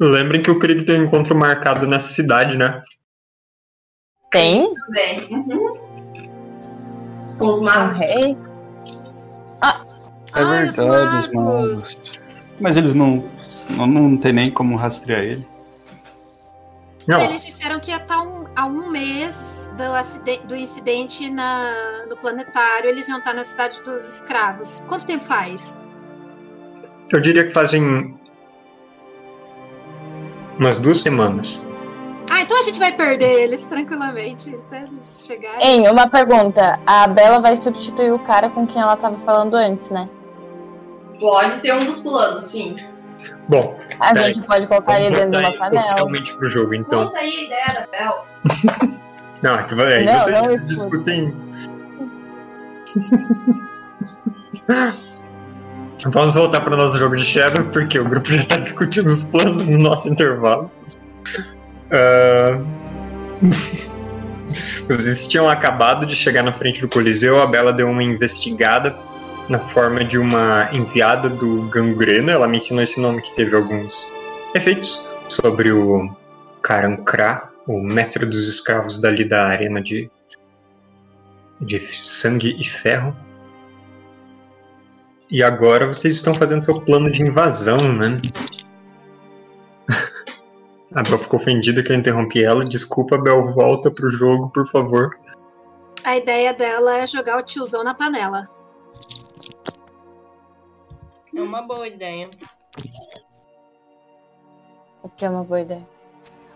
Lembrem que o Krieg tem um encontro marcado nessa cidade, né? Tem? Também. Uhum. Com os magos. rei? É Ai, os verdade, os magos. Mas eles não, não. Não tem nem como rastrear ele. Não, Eles disseram que ia estar um- a um mês do, acide- do incidente na, no planetário, eles iam estar na cidade dos escravos. Quanto tempo faz? eu diria que fazem umas duas semanas. Ah, então a gente vai perder eles tranquilamente até eles chegarem. Hein, uma pergunta. A Bela vai substituir o cara com quem ela tava falando antes, né? Pode ser um dos planos, sim. Bom, A Peraí. gente pode colocar ele dentro de uma panela. oficialmente pro jogo, então. Conta aí a ideia da Bel. Não, é que vai- aí Não, vocês não discutem. Vamos voltar para o nosso jogo de Shadow, porque o grupo já está discutindo os planos no nosso intervalo. Ah, Vocês tinham acabado de chegar na frente do Coliseu, a Bela deu uma investigada na forma de uma enviada do Gangrena. Ela mencionou esse nome que teve alguns efeitos sobre o Karankra, o mestre dos escravos dali da arena de, de sangue e ferro. E agora vocês estão fazendo seu plano de invasão, né? A Bel ficou ofendida que eu interrompi ela. Desculpa, Bel, volta pro jogo, por favor. A ideia dela é jogar o tiozão na panela. É uma boa ideia. O que é uma boa ideia.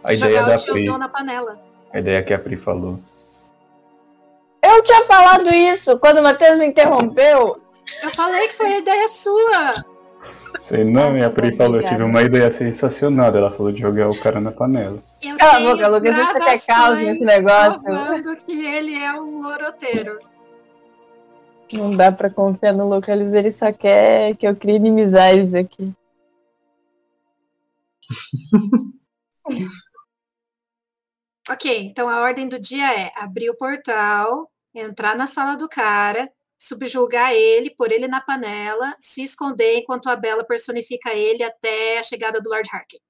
A ideia jogar da o tiozão Pri. na panela. A ideia que a Pri falou. Eu tinha falado isso quando o Matheus me interrompeu. Eu falei que foi a ideia sua. Sei não, e a tá Pri falou, obrigada. tive uma ideia sensacional. Ela falou de jogar o cara na panela. Eu Cala a boca, Lucas, você quer causa nesse negócio? provando que ele é um loroteiro. Não dá pra confiar no Lucas, ele só quer que eu crie inimizades aqui. Ok, então a ordem do dia é abrir o portal, entrar na sala do cara, subjugar ele, pôr ele na panela, se esconder enquanto a Bela personifica ele até a chegada do Lord Harker.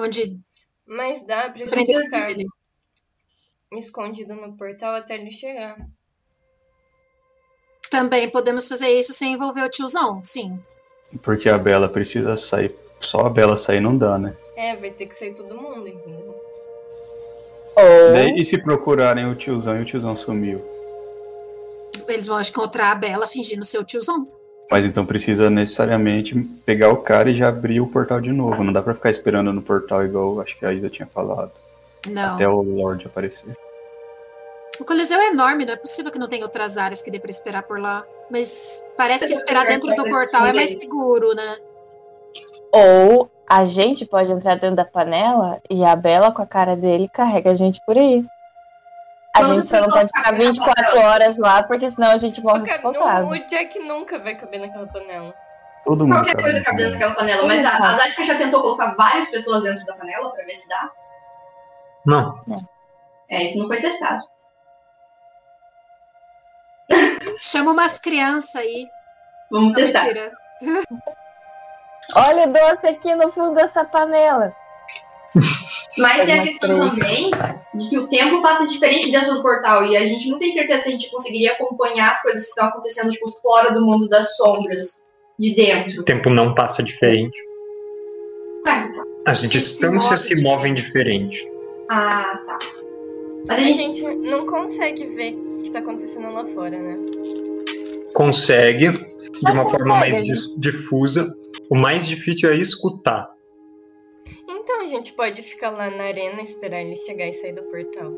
Onde Mas dá pra ficar ele. escondido no portal até ele chegar. Também podemos fazer isso sem envolver o tiozão, sim. Porque a Bela precisa sair. Só a Bela sair não dá, né? É, vai ter que sair todo mundo, entendeu? Ou e se procurarem o tiozão e o tiozão sumiu? Eles vão encontrar a Bela fingindo ser o tiozão. Mas então precisa necessariamente pegar o cara e já abrir o portal de novo. Não dá pra ficar esperando no portal igual acho que a Isa tinha falado. Não. Até o Lorde aparecer. O Coliseu é enorme, não é possível que não tenha outras áreas que dê pra esperar por lá. Mas parece que esperar dentro do pra portal é mais seguro, né? Ou a gente pode entrar dentro da panela e a Bela, com a cara dele, carrega a gente por aí. A Todas gente só não pode ficar cabem na 24 panela. horas lá, porque senão a gente morre sufocado. o Jack nunca vai caber naquela panela. Todo mundo Qualquer coisa cabe dentro daquela panela. Mas a, a Zatka já tentou colocar várias pessoas dentro da panela pra ver se dá. Não. É, isso não foi testado. Chama umas crianças aí. Vamos Não, testar. mentira. Olha o doce aqui no fundo dessa panela. Mas tem a questão também de que o tempo passa diferente dentro do portal e a gente não tem certeza se a gente conseguiria acompanhar as coisas que estão acontecendo tipo, fora do mundo das sombras, de dentro. O tempo não passa diferente. Ué, As Gente, se distâncias move se movem diferente. Ah, tá. Mas A a gente. gente não consegue ver o que tá acontecendo lá fora, né? Consegue, de uma forma mais dis- difusa. O mais difícil é escutar. A gente pode ficar lá na arena, esperar ele chegar e sair do portal.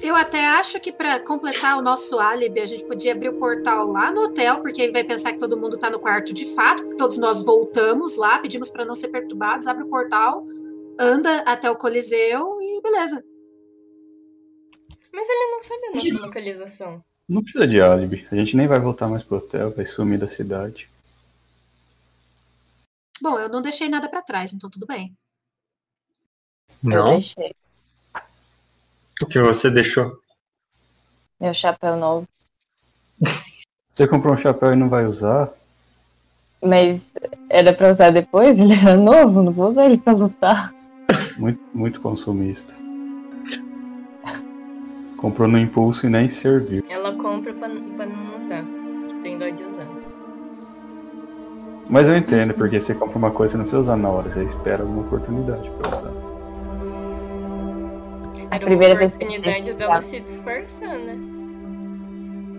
Eu até acho que para completar o nosso álibi, a gente podia abrir o portal lá no hotel, porque aí vai pensar que todo mundo tá no quarto de fato, que todos nós voltamos lá, pedimos para não ser perturbados, abre o portal, anda até o Coliseu e beleza. Mas ele não sabe a nossa localização. Não precisa de álibi. A gente nem vai voltar mais pro hotel, vai sumir da cidade. Bom, eu não deixei nada para trás, então tudo bem. Eu Não? deixei O que você deixou? meu chapéu novo. Você comprou um chapéu e não vai usar? Mas era pra usar depois? Ele era novo, não vou usar ele pra lutar. Muito, muito consumista. Comprou no impulso e nem serviu. Ela compra pra, pra não usar. Tem dó de usar. Mas eu entendo, porque você compra uma coisa e não precisa usar na hora, você espera alguma oportunidade pra usar. A primeira vez que oportunidade dela se disfarçar, né?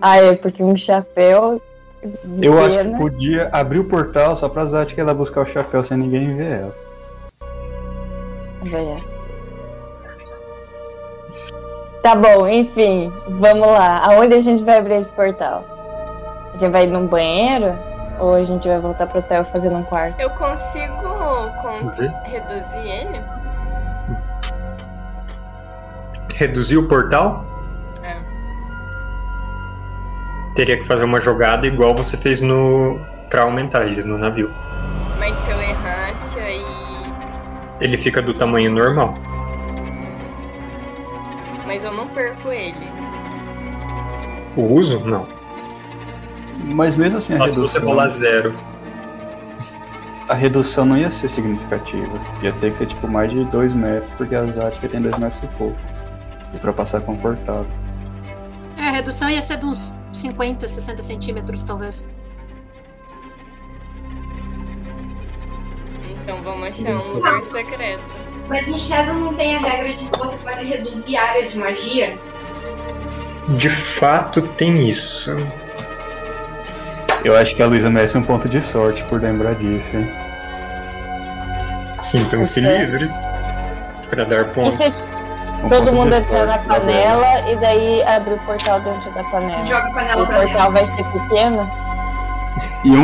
Ah, é porque um chapéu. Eu acho que pena- podia abrir o portal só pra Zatka ela buscar o chapéu sem ninguém ver ela. É. Tá bom, enfim, vamos lá. Aonde a gente vai abrir esse portal? A gente vai ir num banheiro? Ou a gente vai voltar pro hotel fazendo um quarto? Eu consigo con- reduzir ele? Reduzir o portal? É. Teria que fazer uma jogada igual você fez no. pra aumentar ele no navio. Mas se eu errasse aí. Ele fica do tamanho normal. Mas eu não perco ele. O uso? Não. Mas mesmo assim, a Só se você redução, rolar zero. a redução não ia ser significativa. Ia ter que ser tipo mais de 2 metros, porque a Zatka tem 2 metros e pouco. E pra passar confortável. É, a redução ia ser de uns 50, 60 centímetros, talvez. Então vamos achar um lugar secreto. Mas em Shadow não tem a regra de que você pode reduzir a área de magia? De fato tem isso. Eu acho que a Luísa merece um ponto de sorte por lembrar disso, hein? Sintam-se Ok. livres para dar pontos. Todo mundo de entrar na panela e daí abre o portal dentro da panela? Joga a panela O pra portal vai dentro. ser pequeno? E um,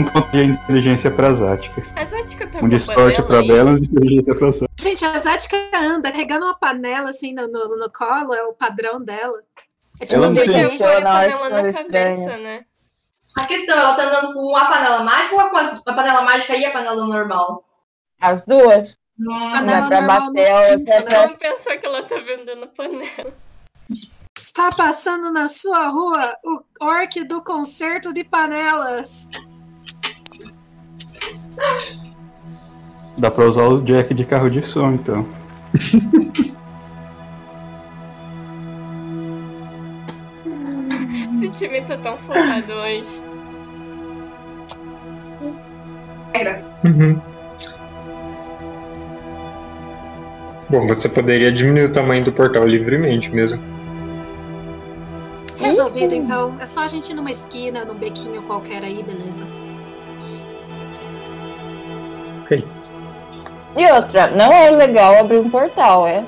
um ponto de inteligência pra Zatka. A Zatka tá Um de sorte pra? Bela e um de inteligência pra Zatka. Gente, a Zatka anda carregando uma panela assim no, no, no colo, é o padrão dela. É tipo Ela um bebê. panela na cabeça, né? A questão, ela tá andando com a panela mágica ou com a panela mágica e a panela normal? As duas? Hum, Panela não bater, né? pra Vamos pensar que ela tá vendendo panela. Está passando na sua rua o orc do concerto de panelas. Dá pra usar o jack de carro de som, então. Esse time tá tão focado hoje. Uhum. Bom, você poderia diminuir o tamanho do portal livremente mesmo. Resolvido, então. É só a gente ir numa esquina, num bequinho qualquer aí, beleza. Ok. E outra, não é legal abrir um portal, é?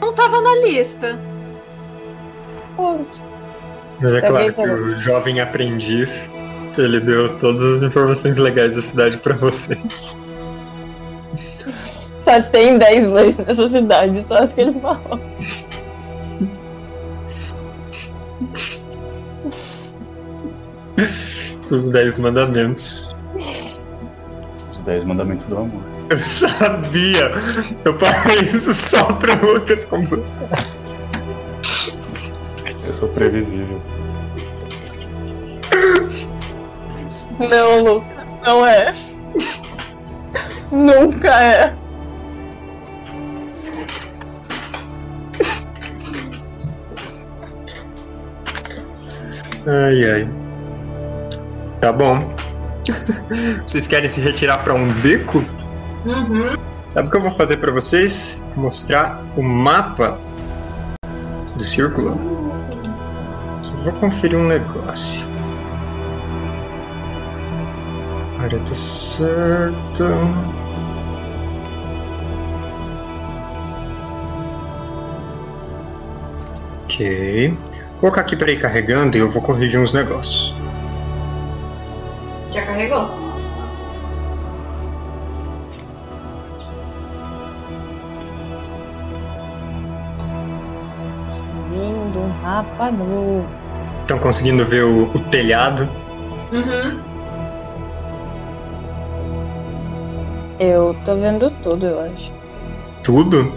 Não tava na lista. Ponto. Mas é Tá claro que o jovem aprendiz, ele deu todas as informações legais da cidade pra vocês. Só tem 10 leis nessa cidade, só as que ele falou. Os dez mandamentos. Os 10 mandamentos do amor. Eu sabia! Eu falei isso só pra Lucas completar. Eu sou previsível. Não, Lucas, não é. Nunca é. Ai, ai. Tá bom. Vocês querem se retirar pra um beco? Uhum. Sabe o que eu vou fazer pra vocês? Mostrar o mapa do círculo. Só vou conferir um negócio. Área tá certa. Ok. Vou colocar aqui pra ir carregando e eu vou corrigir uns negócios. Já carregou? Lindo, um rapa novo. Estão conseguindo ver o, o telhado? Uhum. Eu tô vendo tudo, eu acho. Tudo?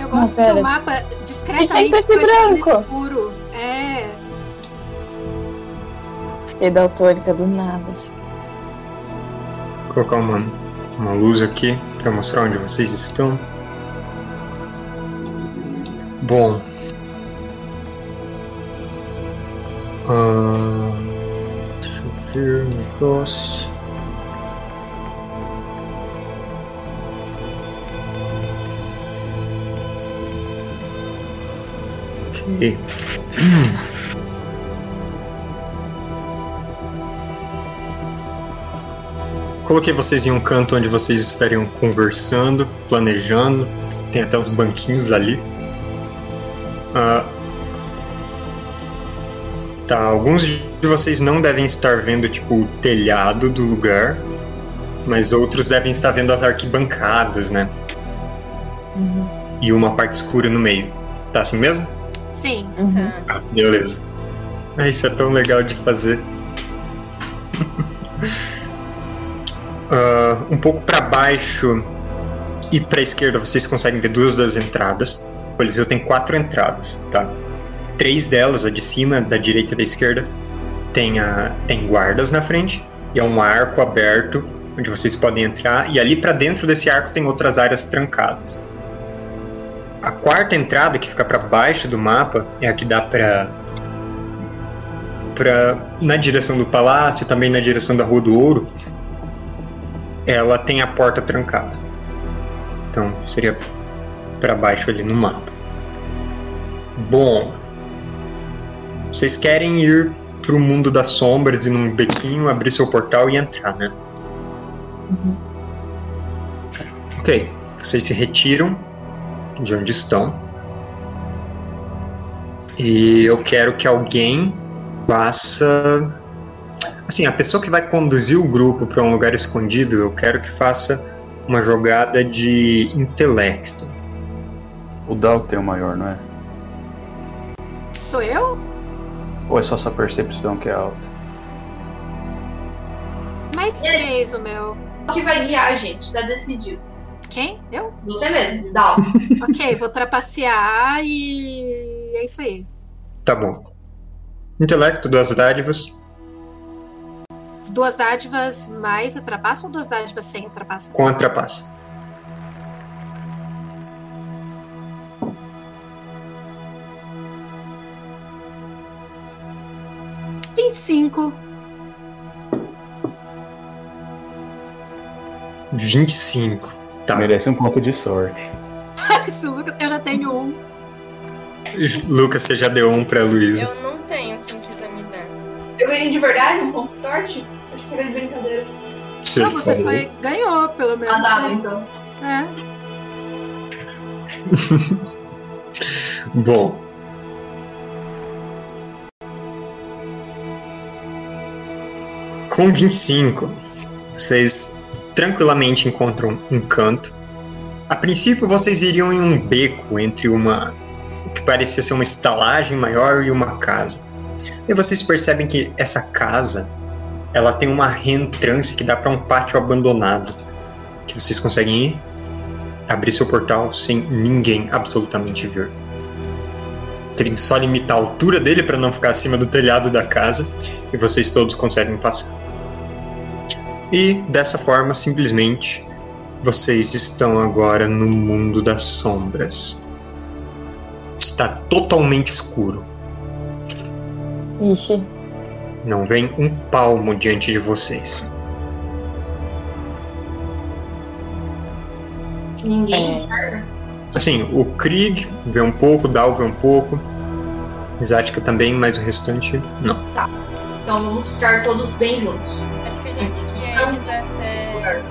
Eu gosto Não, que o mapa discretamente preto e foi branco. escuro. É. Fiquei daltônica do nada. assim. Vou colocar uma, uma luz aqui para mostrar onde vocês estão. Bom. Ah, deixa eu ver o negócio. Coloquei vocês em um canto onde vocês estariam conversando, planejando. Tem até os banquinhos ali. Ah, tá, alguns de vocês não devem estar vendo tipo o telhado do lugar, mas outros devem estar vendo as arquibancadas, né? E uma parte escura no meio. Tá assim mesmo? Sim. Uhum. Ah, beleza. Isso é tão legal de fazer. Baixo e para esquerda vocês conseguem ver duas das entradas. O Coliseu tem quatro entradas, tá? Três delas, a de cima, da direita e da esquerda, tem, a, tem guardas na frente e é um arco aberto onde vocês podem entrar. E ali para dentro desse arco tem outras áreas trancadas. A quarta entrada, que fica para baixo do mapa, é a que dá para para na direção do palácio, também na direção da Rua do Ouro. Ela tem a porta trancada. Então seria para baixo ali no mapa. Bom, vocês querem ir pro mundo das sombras e num bequinho abrir seu portal e entrar, né? Ok, vocês se retiram de onde estão. E eu quero que alguém faça. Assim, a pessoa que vai conduzir o grupo para um lugar escondido, eu quero que faça uma jogada de intelecto. O Dal tem o maior, não é? Sou eu? Ou é só sua percepção que é alta? Mais três o meu. O que vai guiar a gente, tá decidido. Quem? Eu? Você mesmo, dá. Ok, vou trapacear e é isso aí. Tá bom. Intelecto, duas dádivas. Duas dádivas mais a trapaça ou duas dádivas sem a trapaça? com a trapaça. Vinte e cinco. 25. Tá. Merece um ponto de sorte. Isso, Lucas, eu já tenho um. Lucas, você já deu um pra Luísa. Eu não tenho Eu ganhei de verdade um ponto de sorte? Acho que era de brincadeira. Você Ah, você falou. foi, ganhou, pelo menos. Ah, dado, então. É. Bom. Com 25, vocês tranquilamente encontram um canto. A princípio, vocês iriam em um beco entre uma. o que parecia ser uma estalagem maior e uma casa. E vocês percebem que essa casa ela tem uma reentrância que dá para um pátio abandonado. Que vocês conseguem ir, abrir seu portal sem ninguém absolutamente ver. Terem só limitar a altura dele para não ficar acima do telhado da casa e vocês todos conseguem passar. E dessa forma, simplesmente, vocês estão agora no mundo das sombras. Está totalmente escuro. Ixi. Não vem um palmo diante de vocês. Ninguém É. enxerga. Assim, o Krieg vê um pouco, o Dal vê um pouco, Zatka também, mas o restante não. Então vamos ficar todos bem juntos. Acho que a gente guia eles até eles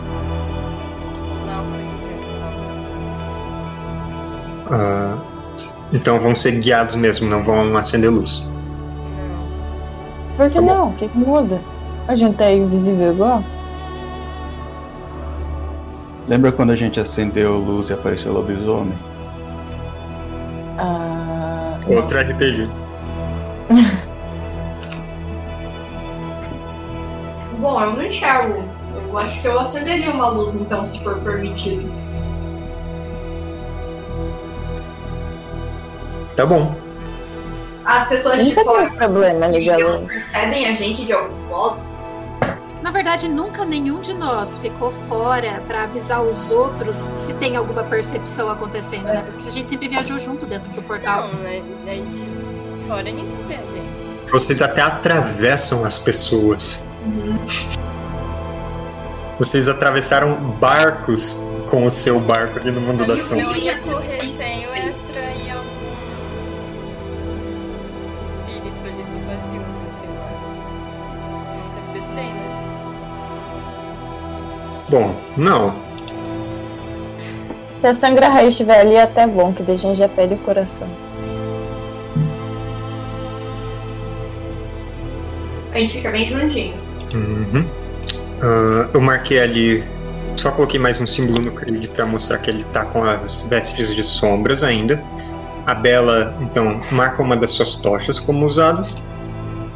eles Ah, então vão ser guiados mesmo, não vão acender luz. Por que Tá não? O que, que muda? A gente tá invisível igual? Lembra quando a gente acendeu luz e apareceu o lobisomem? Ah. não. Outro RPG. Bom, eu não enxergo. Eu acho que eu acenderia uma luz, então, se for permitido. Tá bom. As pessoas de Nunca fora tem problema ligar a elas percebem a gente de algum modo. Na verdade, nunca nenhum de nós ficou fora pra avisar os outros se tem alguma percepção acontecendo, né? Porque a gente sempre viajou junto dentro do portal. Não, né? A gente... Fora ninguém vê a gente. Vocês até atravessam as pessoas. Vocês atravessaram barcos com o seu barco ali no mundo da sombra. ia correr sem o Bom, não. Se a sangra-raio estiver ali, é até bom, que daí a gente já perde o coração. A gente fica bem juntinho. Uhum. Ah, eu marquei ali. Só coloquei mais um símbolo no Creed pra mostrar que ele tá com as vestes de sombras ainda. A Bela, então, marca uma das suas tochas como usadas.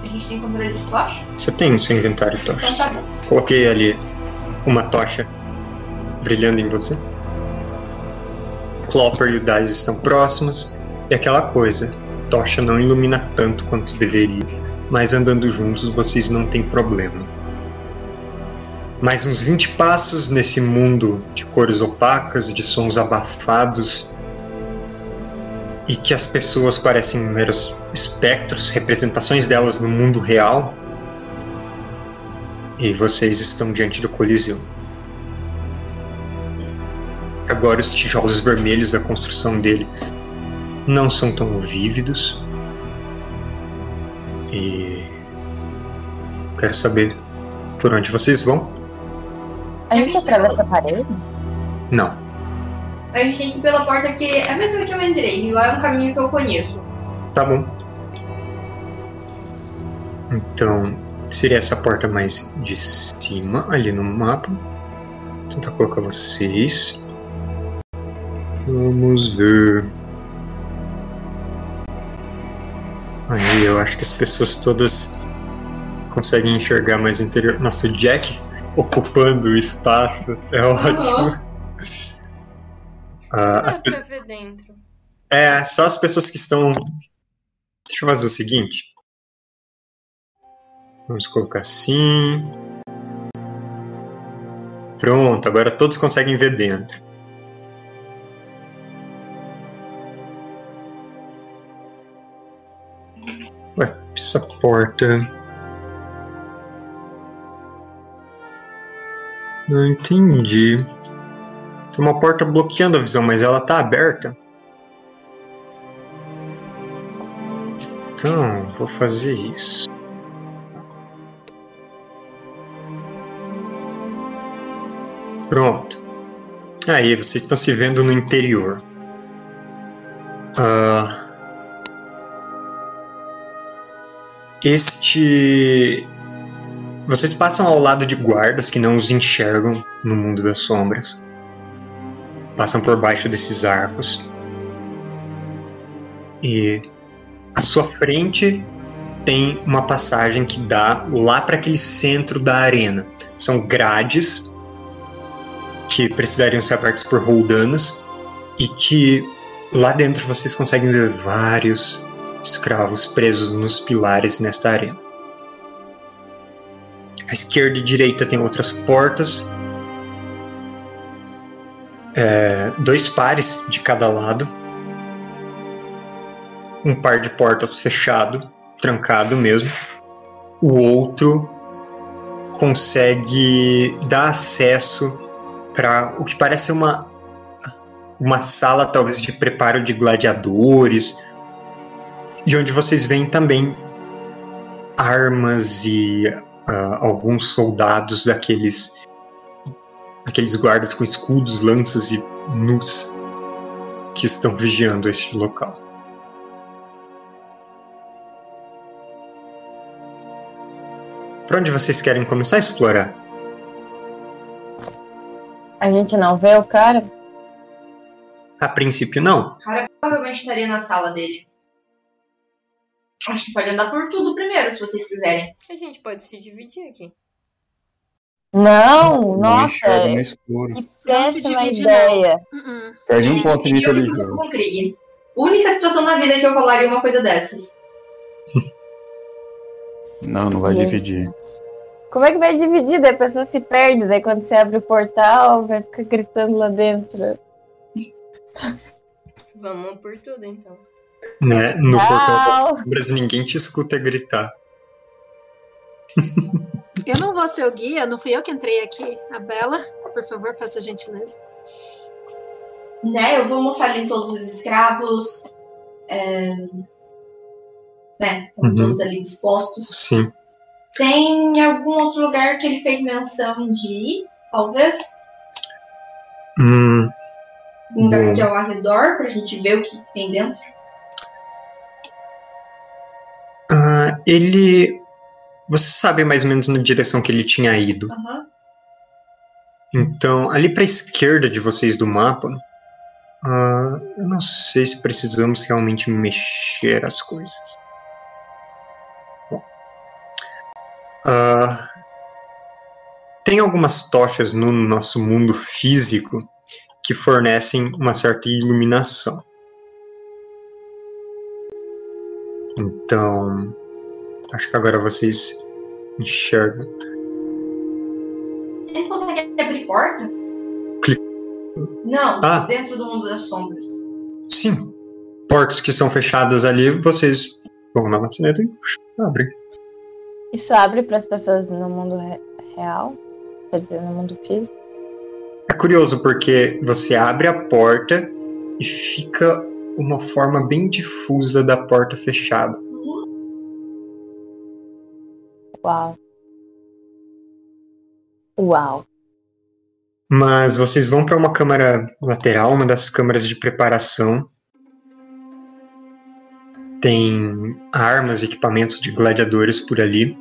A gente tem controle de tocha? Você tem no seu inventário Então tochas. tá bom. Coloquei ali uma tocha brilhando em você. Clopper e o Dice estão próximos. E aquela coisa, tocha não ilumina tanto quanto deveria, mas andando juntos vocês não têm problema. Mais uns 20 passos nesse mundo de cores opacas, de sons abafados, e que as pessoas parecem meros espectros, representações delas no mundo real. E vocês estão diante do Coliseu. Agora os tijolos vermelhos da construção dele não são tão vívidos. E eu quero saber por onde vocês vão. A gente atravessa paredes? Não. A gente tem que ir pela porta que é a mesma que eu entrei. E lá é um caminho que eu conheço. Tá bom. Então, seria essa porta mais de cima, ali no mapa. Vou tentar colocar vocês. Vamos ver. Aí, eu acho que as pessoas todas conseguem enxergar mais o interior. Nossa, o Jack ocupando o espaço é ótimo. Ah, as pe- ver dentro. é, só as pessoas que estão. Deixa eu fazer o seguinte. Vamos colocar assim. Pronto, agora todos conseguem ver dentro. Ué, essa porta. Não entendi. Tem uma porta bloqueando a visão, mas ela tá aberta. Então, vou fazer isso. Pronto. Aí, vocês estão se vendo no interior. Ah, este. Vocês passam ao lado de guardas que não os enxergam no mundo das sombras. Passam por baixo desses arcos. E à sua frente tem uma passagem que dá lá para aquele centro da arena. São grades que precisariam ser abertas por roldanas e que lá dentro vocês conseguem ver vários escravos presos nos pilares nesta arena. À esquerda e direita tem outras portas, é, dois pares de cada lado, um par de portas fechado, trancado mesmo. O outro consegue dar acesso para o que parece uma uma sala talvez de preparo de gladiadores e onde vocês veem também armas e ah, alguns soldados daqueles aqueles guardas com escudos, lanças e nus que estão vigiando este local. Para onde vocês querem começar a explorar? A gente não vê o cara? A princípio, não. O cara provavelmente estaria na sala dele. Acho que pode andar por tudo primeiro, se vocês quiserem. A gente pode se dividir aqui. Não, Não nossa, no escuro. que Não se péssima divide, ideia. Uh-uh. Perde um ponto de preocupo inteligência. com o Krieg. Única situação na vida que eu falaria uma coisa dessas. Não, não vai Gente. dividir. Como é que vai dividir? Daí a pessoa se perde, daí quando você abre o portal, vai ficar gritando lá dentro. Vamos por tudo, então. Né? No Não. portal das sombras ninguém te escuta gritar. Eu não vou ser o guia, não fui eu que entrei aqui. A Bela, por favor, faça a gentileza. Né, eu vou mostrar ali todos os escravos. é, Né, Uhum. todos ali dispostos. Sim. Tem algum outro lugar que ele fez menção de ir, talvez? Hum, Um lugar Bom. que é ao arredor, pra gente ver o que tem dentro. ah, ele. Você sabe mais ou menos na direção que ele tinha ido. Aham. Então, ali para a esquerda de vocês do mapa, ah, eu não sei se precisamos realmente mexer as coisas. Ah, tem algumas tochas no nosso mundo físico que fornecem uma certa iluminação. Então, acho que agora vocês enxergam. Ele consegue abrir porta? Clica. Não, Ah. dentro do mundo das sombras. Sim. Portas que são fechadas ali, vocês vão na maçaneta e abrem. Isso abre para as pessoas no mundo re- real? Quer dizer, no mundo físico? É curioso porque você abre a porta e fica uma forma bem difusa da porta fechada. Uau. Uau. Mas vocês vão para uma câmara lateral, uma das câmaras de preparação. Tem armas equipamentos de gladiadores por ali.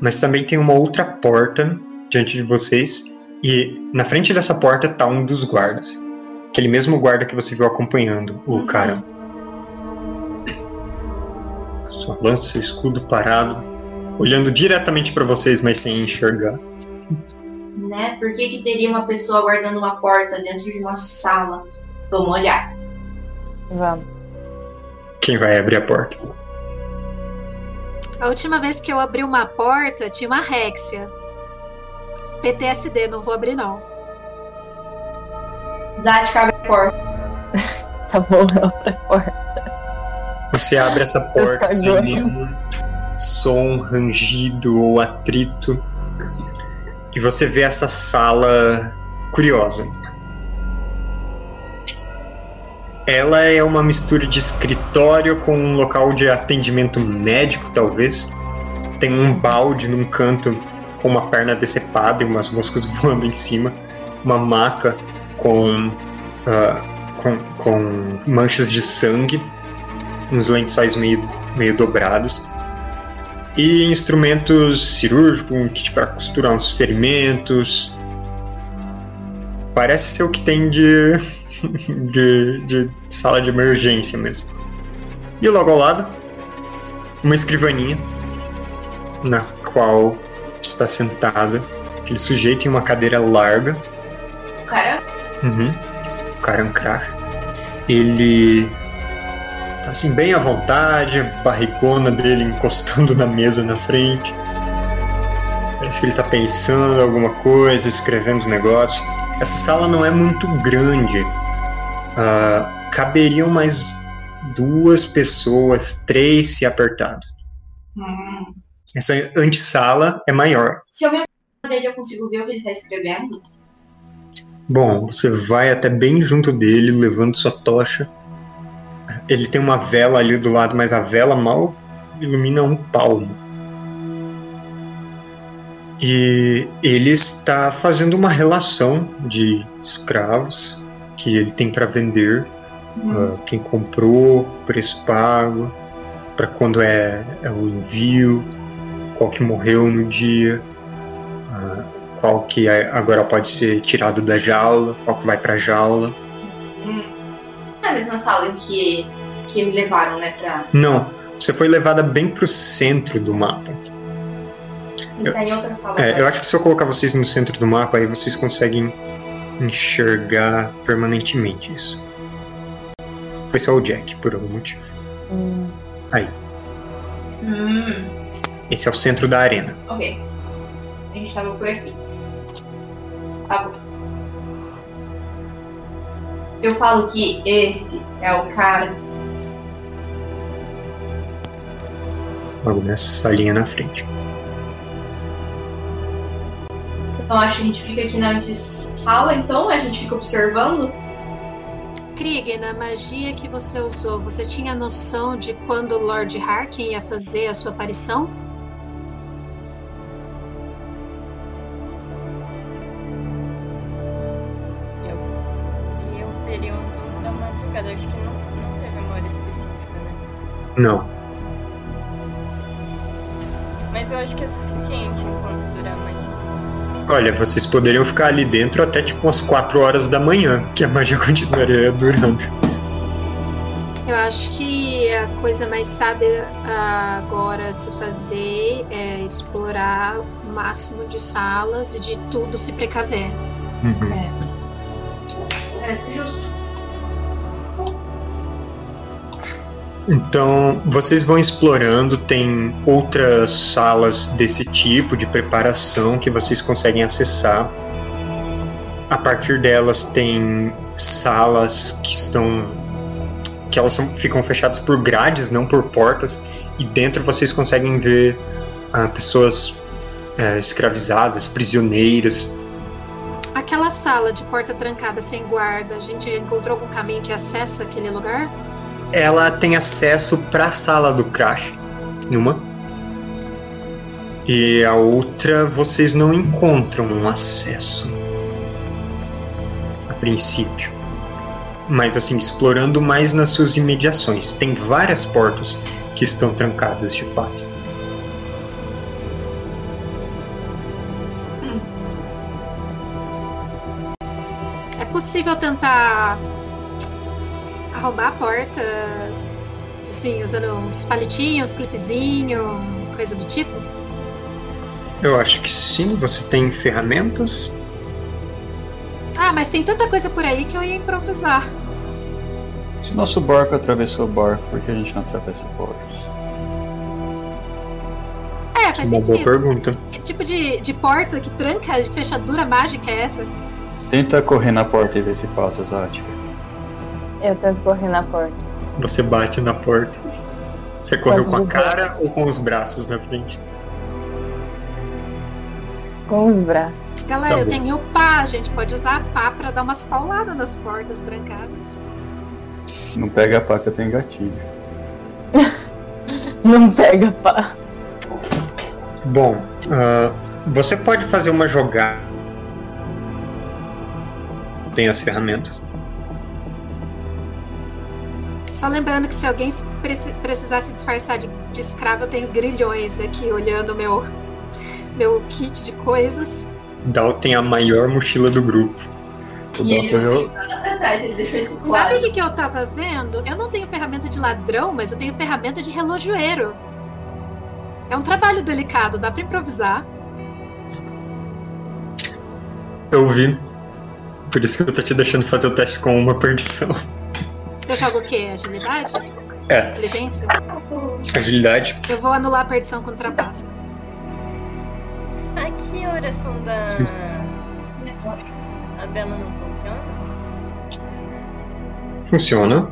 Mas também tem uma outra porta diante de vocês. E na frente dessa porta tá um dos guardas. Aquele mesmo guarda que você viu acompanhando o cara. Sua lança, seu escudo parado, olhando diretamente para vocês, mas sem enxergar. Né? Por que, que teria uma pessoa guardando uma porta dentro de uma sala? Vamos olhar. Vamos. Quem vai abrir a porta? A última vez que eu abri uma porta, tinha uma Rexia. PTSD, não vou abrir não. Zat abre a porta. Tá bom, eu abro a porta. Você abre essa porta sem nenhum som, rangido ou atrito. E você vê essa sala curiosa. Ela é uma mistura de escritório com um local de atendimento médico, talvez. Tem um balde num canto com uma perna decepada e umas moscas voando em cima. Uma maca com, ah, com, com manchas de sangue uns lençóis meio, meio dobrados. E instrumentos cirúrgicos, um kit para costurar uns ferimentos. Parece ser o que tem de, de, de sala de emergência mesmo. E logo ao lado, uma escrivaninha, na qual está sentado aquele sujeito em uma cadeira larga, cara Uhum. O Karankrar. Ele tá assim bem à vontade, a barrigona dele encostando na mesa na frente. Parece que ele tá pensando alguma coisa, escrevendo um negócio. Essa sala não é muito grande. Ah, caberiam mais duas pessoas, três se apertado. Hum. Essa antessala é maior. Se eu me dele, eu consigo ver o que ele tá escrevendo? Bom, você vai até bem junto dele, levando sua tocha. Ele tem uma vela ali do lado, mas a vela mal ilumina um palmo. E ele está fazendo uma relação de escravos que ele tem para vender. ah, quem comprou, preço pago, para quando é, é o envio, qual que morreu no dia. ah, qual que é- agora pode ser tirado da jaula, qual que vai pra jaula. Hum. É a mesma sala em que, que me levaram, né? Pra... Não, você foi levada bem pro centro do mapa. Ele tá em outra sala. É, eu agora. acho que se eu colocar vocês no centro do mapa, aí vocês conseguem enxergar permanentemente isso. Foi só o Jack, por algum motivo. Hum, Hum, Esse é o centro da arena. ok. A gente tava por aqui. Tá bom. Eu falo que esse é o cara. Logo nessa salinha na frente. Então acho que a gente fica aqui na sala, então a gente fica observando. Krieg, na magia que você usou, você tinha noção de quando o Lord Harkin ia fazer a sua aparição? Vi o período da madrugada. Acho que não, não teve uma hora específica, né? Não. Mas eu acho que é suficiente Olha, vocês poderiam ficar ali dentro até tipo umas 4 horas da manhã, que a magia continuaria durando. Eu acho que a coisa mais sábia agora a se fazer é explorar o máximo de salas e de tudo se precaver. Parece justo. Então, vocês vão explorando, tem outras salas desse tipo de preparação que vocês conseguem acessar. A partir delas tem salas que estão que elas são- ficam fechadas por grades, não por portas, e dentro vocês conseguem ver ah, pessoas eh, escravizadas, prisioneiras. Aquela sala de porta trancada sem guarda, a gente encontrou algum caminho que acessa aquele lugar? Ela tem acesso para a sala do crash, uma. E a outra vocês não encontram um acesso. A princípio. Mas assim, explorando mais nas suas imediações. Tem várias portas que estão trancadas de fato. É possível tentar arrombar a porta, assim, usando uns palitinhos, clipezinho, coisa do tipo? Eu acho que sim, você tem ferramentas. Ah, mas tem tanta coisa por aí que eu ia improvisar. Se nosso barco atravessou o barco, por que a gente não atravessa portos? É, faz Uma boa sentido. pergunta. Que tipo de, de porta que tranca, de fechadura mágica é essa? Tenta correr na porta e ver se passa, Zática. Eu tento correr na porta. Você bate na porta. Você correu com a cara ou com os braços na frente? Com os braços. Galera, Tá eu tenho pá, a gente pode usar a pá pra dar umas pauladas nas portas trancadas. Não pega a pá que eu tenho gatilho. Não pega pá. Bom, ah, você pode fazer uma jogada. Tem as ferramentas. Só lembrando que se alguém precisar se disfarçar de, de escravo, eu tenho grilhões aqui olhando meu, meu kit de coisas. Dal tem a maior mochila do grupo. O E Sabe o que, que eu tava vendo? Eu não tenho ferramenta de ladrão, mas eu tenho ferramenta de relojoeiro. É um trabalho delicado, dá pra improvisar. Eu vi. Por isso que eu tô te deixando fazer o teste com uma perdição. Eu jogo o quê? Agilidade? É, Inteligência? agilidade. Eu vou anular a perdição com trapaça. Aqui a oração da. A Bela não funciona? Funciona.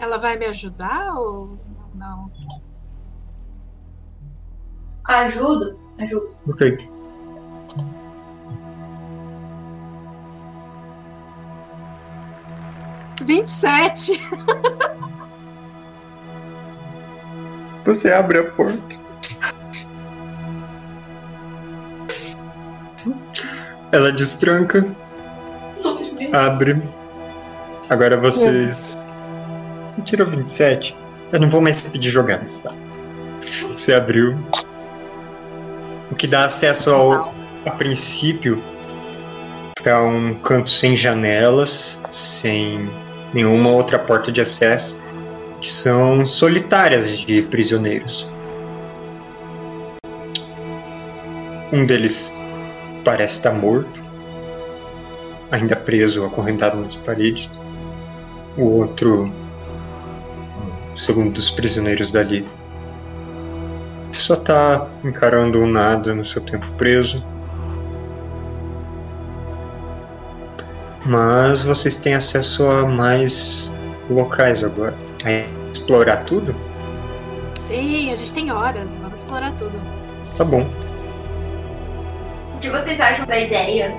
Ela vai me ajudar ou não? Ajuda? Ajuda. Ok. Vinte e sete. Você abre a porta. Ela destranca, abre. Agora vocês. Você tirou 27? Eu não vou mais pedir jogadas, tá? Você abriu. O que dá acesso ao, a princípio, para um canto sem janelas, sem nenhuma outra porta de acesso, que são solitárias de prisioneiros. Um deles parece estar morto, ainda preso, acorrentado nas paredes. O outro, segundo dos prisioneiros dali, só tá encarando o nada no seu tempo preso. Mas vocês têm acesso a mais locais agora. É explorar tudo? Sim, a gente tem horas. Vamos explorar tudo. Tá bom. O que vocês acham da ideia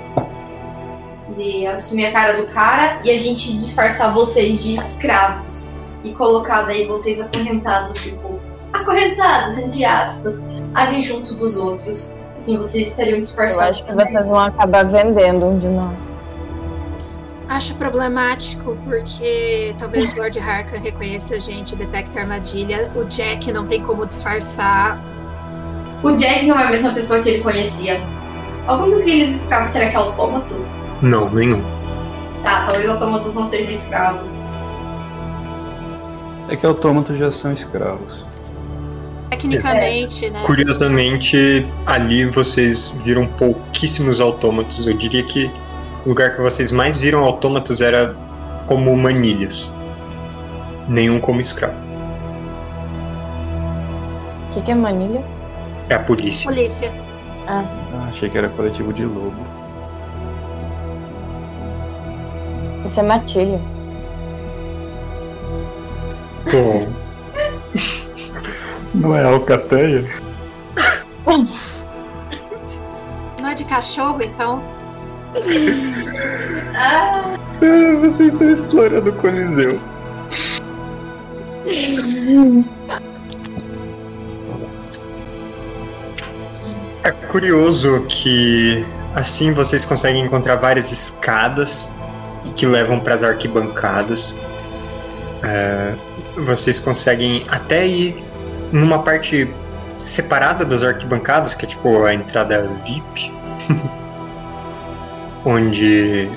de assumir a cara do cara e a gente disfarçar vocês de escravos? E colocar daí vocês acorrentados, tipo, acorrentados, entre aspas, ali junto dos outros. Assim, vocês estariam Eu disfarçados acho que também. vocês vão acabar vendendo um de nós. Acho problemático porque talvez o Lord Harkan reconheça a gente e detecte a armadilha. O Jack não tem como disfarçar. O Jack não é a mesma pessoa que ele conhecia. Algum dos líderes escravos será que é autômato? Não, nenhum. Tá, talvez autômatos não sejam escravos. É que autômatos já são escravos. Tecnicamente, né? Curiosamente, ali vocês viram pouquíssimos autômatos. Eu diria que lugar que vocês mais viram autômatos era como manilhas. Nenhum como escravo. O que, que é manilha? É a polícia. Polícia. Ah, achei que era coletivo de lobo. Isso é matilha. Bom, Não é alcateia? Não é de cachorro, então? Ah, vocês estão explorando o Coliseu. É curioso que assim vocês conseguem encontrar várias escadas que levam para as arquibancadas. É, vocês conseguem até ir numa parte separada das arquibancadas, que é tipo a entrada VIP, onde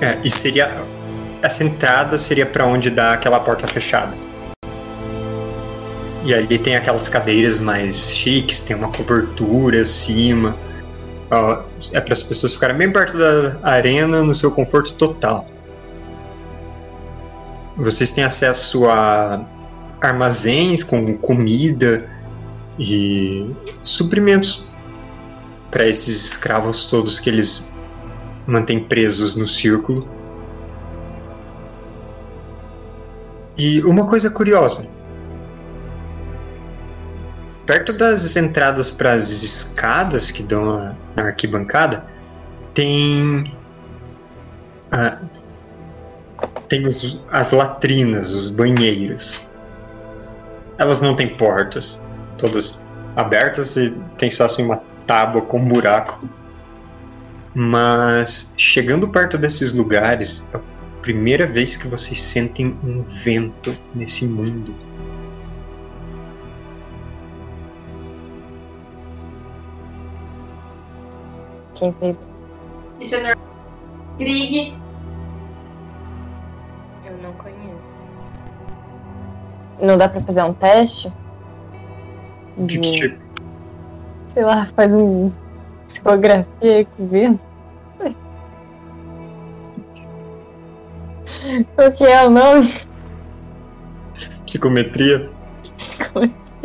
é, e seria essa entrada seria para onde dá aquela porta fechada. E ali tem aquelas cadeiras mais chiques, tem uma cobertura acima. Ó, é para as pessoas ficarem bem perto da arena no seu conforto total. Vocês têm acesso a armazéns com comida e suprimentos para esses escravos todos que eles mantêm presos no círculo. E uma coisa curiosa. Perto das entradas para as escadas que dão na, arquibancada, tem. tem os- as latrinas, os banheiros. Elas não têm portas, todas abertas e tem só assim uma tábua com buraco. Mas chegando perto desses lugares, é a primeira vez que vocês sentem um vento nesse mundo. Quem fez? isso é normal. Krieg, Eu não conheço. Não dá pra fazer um teste? De que tipo? Sei lá, faz um psicografia aí com o vento. O que é o nome? Psicometria?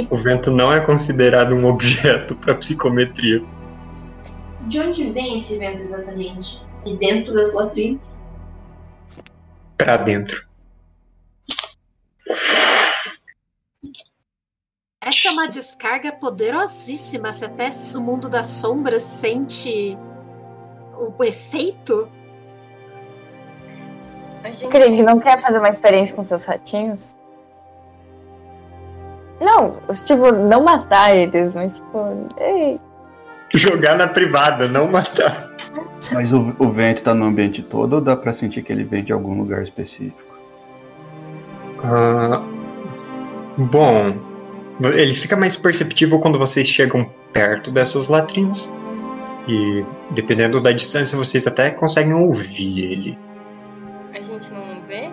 O vento não é considerado um objeto para psicometria. de onde vem esse vento exatamente? De dentro das latrinas? Pra dentro. Essa é uma descarga poderosíssima. Se até o mundo das sombras sente o efeito. A gente Craig, não quer fazer uma experiência com seus ratinhos? Não, tipo, não matar eles, mas tipo, ei, Jogar na privada, não matar. Mas o, o vento tá no ambiente todo ou dá pra sentir que ele vem de algum lugar específico? Ah, bom, ele fica mais perceptível quando vocês chegam perto dessas latrinas. E dependendo da distância, vocês até conseguem ouvir ele. A gente não vê?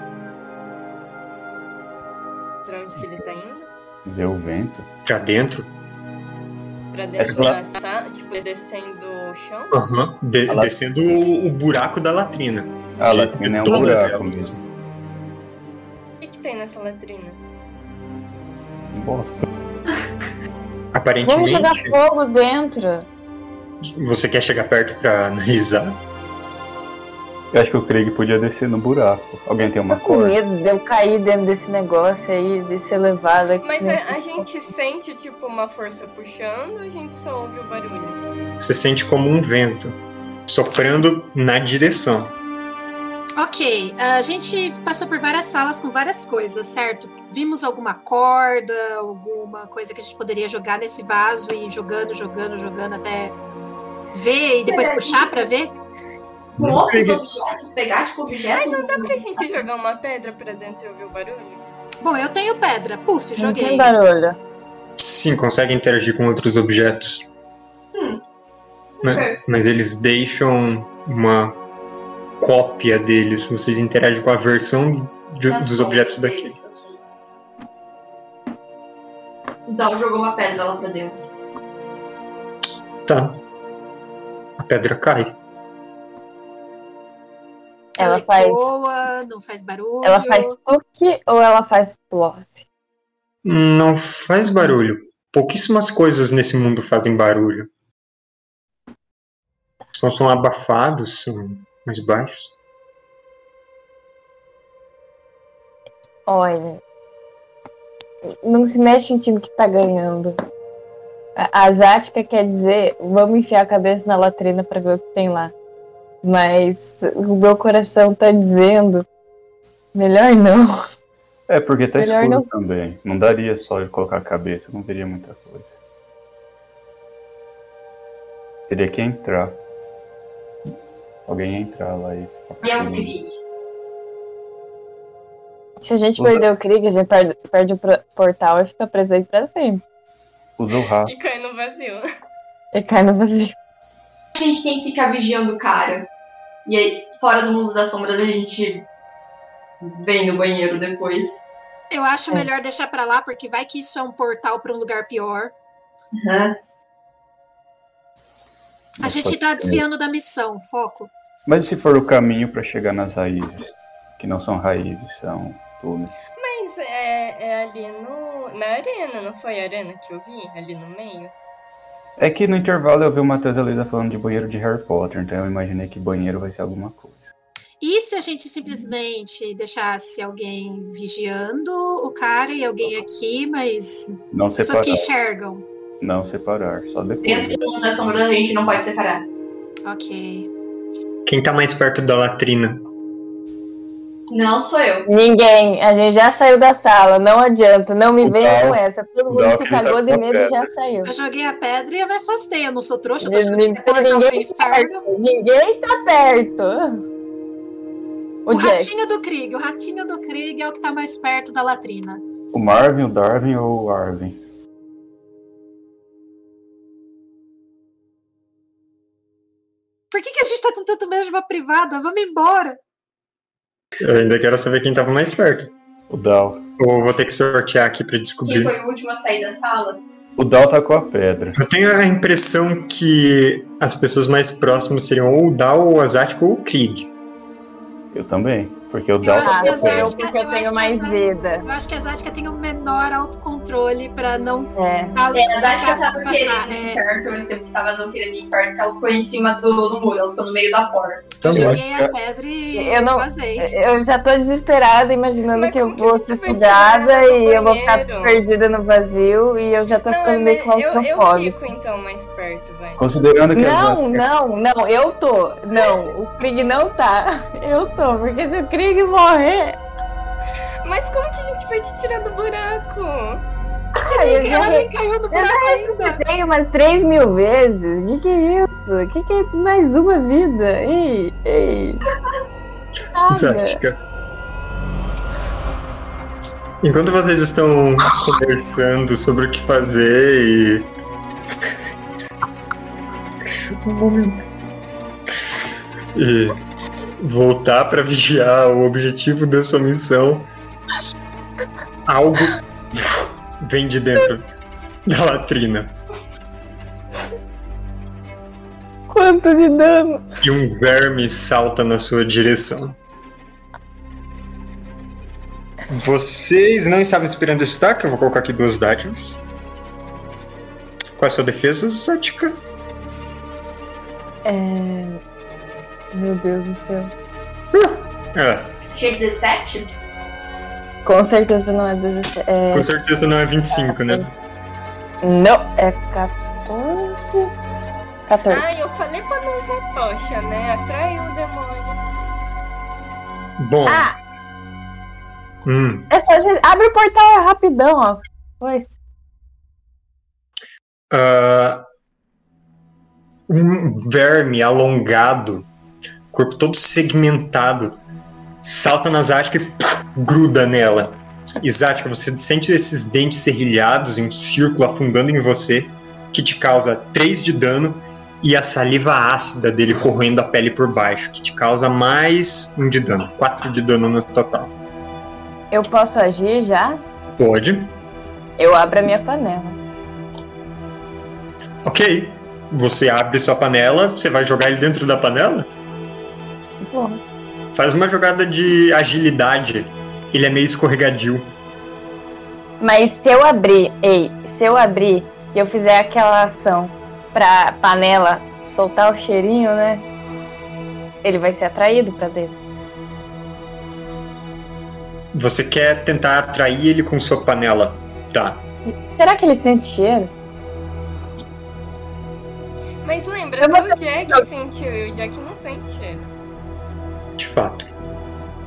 Pra onde ele tá indo? Ver o vento? Pra dentro. Pra Essa dentro da sala, tipo, descendo o chão? Aham. de- A la- Descendo o, o buraco da latrina. Ah, De- tem de um buraco elas. mesmo. O que que tem nessa latrina? Bosta. Aparentemente, jogar fogo dentro. você quer chegar perto pra analisar? Eu acho que o Craig podia descer no buraco. Alguém tem uma com corda? medo de eu cair dentro desse negócio aí, de ser levada. Mas a, a gente sente, tipo, uma força puxando ou a gente só ouve o barulho? Você sente como um vento soprando na direção. Ok, a gente passou por várias salas com várias coisas, certo? Vimos alguma corda, alguma coisa que a gente poderia jogar nesse vaso e ir jogando, jogando, jogando até ver e depois puxar pra ver? Com outros objetos, pegar tipo objetos. Ai, não dá pra gente jogar uma pedra pra dentro e ouvir o barulho? Bom, eu tenho pedra. Puf, Não joguei. tem barulho. Sim, consegue interagir com outros objetos. Ma- Ok. Mas, eles deixam uma cópia deles. Vocês interagem com a versão de- Tá dos objetos daqui. Então jogou uma pedra lá pra dentro. Tá. A pedra cai. Ela faz. ecoa, não faz barulho. Ela faz tuque ou ela faz plof? Não faz barulho. Pouquíssimas coisas nesse mundo fazem barulho. São, são abafados, são mais baixos. Olha. Não se mexe em time que tá ganhando. A, a Zática quer dizer, vamos enfiar a cabeça na latrina pra ver o que tem lá. Mas o meu coração tá dizendo. Melhor não. É, porque tá Melhor escuro não. também. Não daria só ele colocar a cabeça, não veria muita coisa. Teria que entrar. Alguém entrar lá e. E é um Krieg. Se a gente Usa- perder o Krieg, a gente perde, perde o portal e fica preso aí pra sempre. Usa o rato. E cai no vazio. E cai no vazio. A gente tem que ficar vigiando o cara. E aí, fora do mundo das sombras, a gente vem no banheiro depois. Eu acho É. melhor deixar pra lá, porque vai que isso é um portal pra um lugar pior. Aham. A gente tá desviando da missão, foco. Mas e se for o caminho pra chegar nas raízes? Que não são raízes, são túneis. Mas é, é ali no. Na arena, não foi a arena que eu vi? Ali no meio? É que no intervalo eu vi o Matheus e a Luísa falando de banheiro de Harry Potter, então eu imaginei que banheiro vai ser alguma coisa. E se a gente simplesmente deixasse alguém vigiando o cara e alguém aqui, mas Não pessoas separar. que enxergam? Não separar, só depois. Dentro do mundo das sombras, a gente não pode separar. Ok. Quem tá mais perto da latrina? Não sou eu. Ninguém, a gente já saiu da sala, não adianta, não me venha com essa. Todo mundo Dal se que cagou de tá medo e já saiu. Eu joguei a pedra e eu me afastei. Eu não sou trouxa, eu tô achando que Ninguém, pro ninguém tá perto. Ninguém tá perto. O, O ratinho do Krieg. O ratinho do Krieg é o que tá mais perto da latrina. O Marvin, o Darwin ou o Arvin? Por que, que a gente tá com tanto medo de uma privada? Vamos embora. Eu ainda quero saber quem tava mais perto. O Dal. Ou vou ter que sortear aqui pra Quem descobrir. foi o último a sair da sala? O Dal tá com a pedra. Eu tenho a impressão que as pessoas mais próximas seriam ou o Dal, ou o Azático, ou o Krieg. Eu também. Porque o Dal acho tá a sou eu artes- pedra. porque eu eu tenho acho que mais vida. Eu acho que a Zática tem o menor autocontrole pra não. É. dar- É, acho que ela deixar tava querendo ir É, perto, mas tempo que tava não querendo ir perto, ela ficou em cima do, do muro, ela ficou no meio da porta. eu Também. joguei a pedra e Eu não- vazei. Eu já tô desesperada imaginando Mas que eu a vou ser tirar ela do e eu vou ficar perdida no vazio e eu já tô ficando meio eu, eu claustrofóbica. fico então mais perto, vai. Considerando que Não, a não, não, eu tô. Não, o Krieg não tá. Eu tô, porque se o Krieg morrer. Mas como que a gente vai te tirar do buraco? Eu nem, já ela re- nem caiu no buraco ainda. Tem umas 3 mil vezes. O que, que é isso? O que, que é mais uma vida? Ei, ei. Nada. Zática. Enquanto vocês estão conversando sobre o que fazer e. Um momento. E voltar pra vigiar o objetivo da sua missão. Algo vem de dentro da latrina. Quanto de dano. E um verme salta na sua direção. Vocês não estavam esperando esse ataque? Eu vou colocar aqui duas dádivas. Qual é a sua defesa, Zática? É... Meu Deus do céu. É, Achei 17? Com certeza não é 17. É... com certeza não é 25, né? Não, é 14. 14. Ai, eu falei pra não usar tocha, né? Atraiu o demônio. Bom. Ah, Hum, é só a gente. Abre o portal é rapidão, ó. Pois. ah, um verme alongado, corpo todo segmentado, salta na Zática e pá, gruda nela. E Zática, você sente esses dentes serrilhados em um círculo afundando em você, que te causa 3 de dano, e a saliva ácida dele corroendo a pele por baixo, que te causa mais 1 de dano. 4 de dano no total. Eu posso agir já? Pode. Eu abro a minha panela. Ok. Você abre sua panela, você vai jogar ele dentro da panela? Bom. Faz uma jogada de agilidade. Ele é meio escorregadio. Mas se eu abrir, ei, se eu abrir e eu fizer aquela ação pra panela soltar o cheirinho, né? Ele vai ser atraído pra dentro. Você quer tentar atrair ele com sua panela. Tá. Será que ele sente cheiro? Mas lembra, Eu o Jack sentiu e o Jack não sente cheiro. De fato.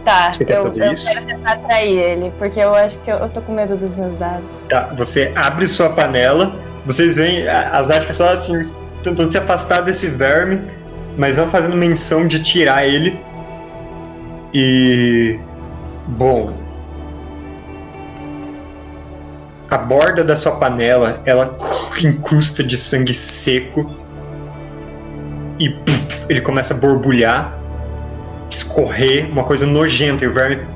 Tá, Você quer eu, fazer eu isso? quero tentar atrair ele, porque eu acho que eu, eu tô com medo dos meus dados. Tá. Você abre sua panela. Vocês veem as áticas só assim, tentando se afastar desse verme, mas não fazendo menção de tirar ele. E. Bom. A borda da sua panela, ela incrusta de sangue seco. E puf, ele começa a borbulhar, escorrer, uma coisa nojenta, e o verme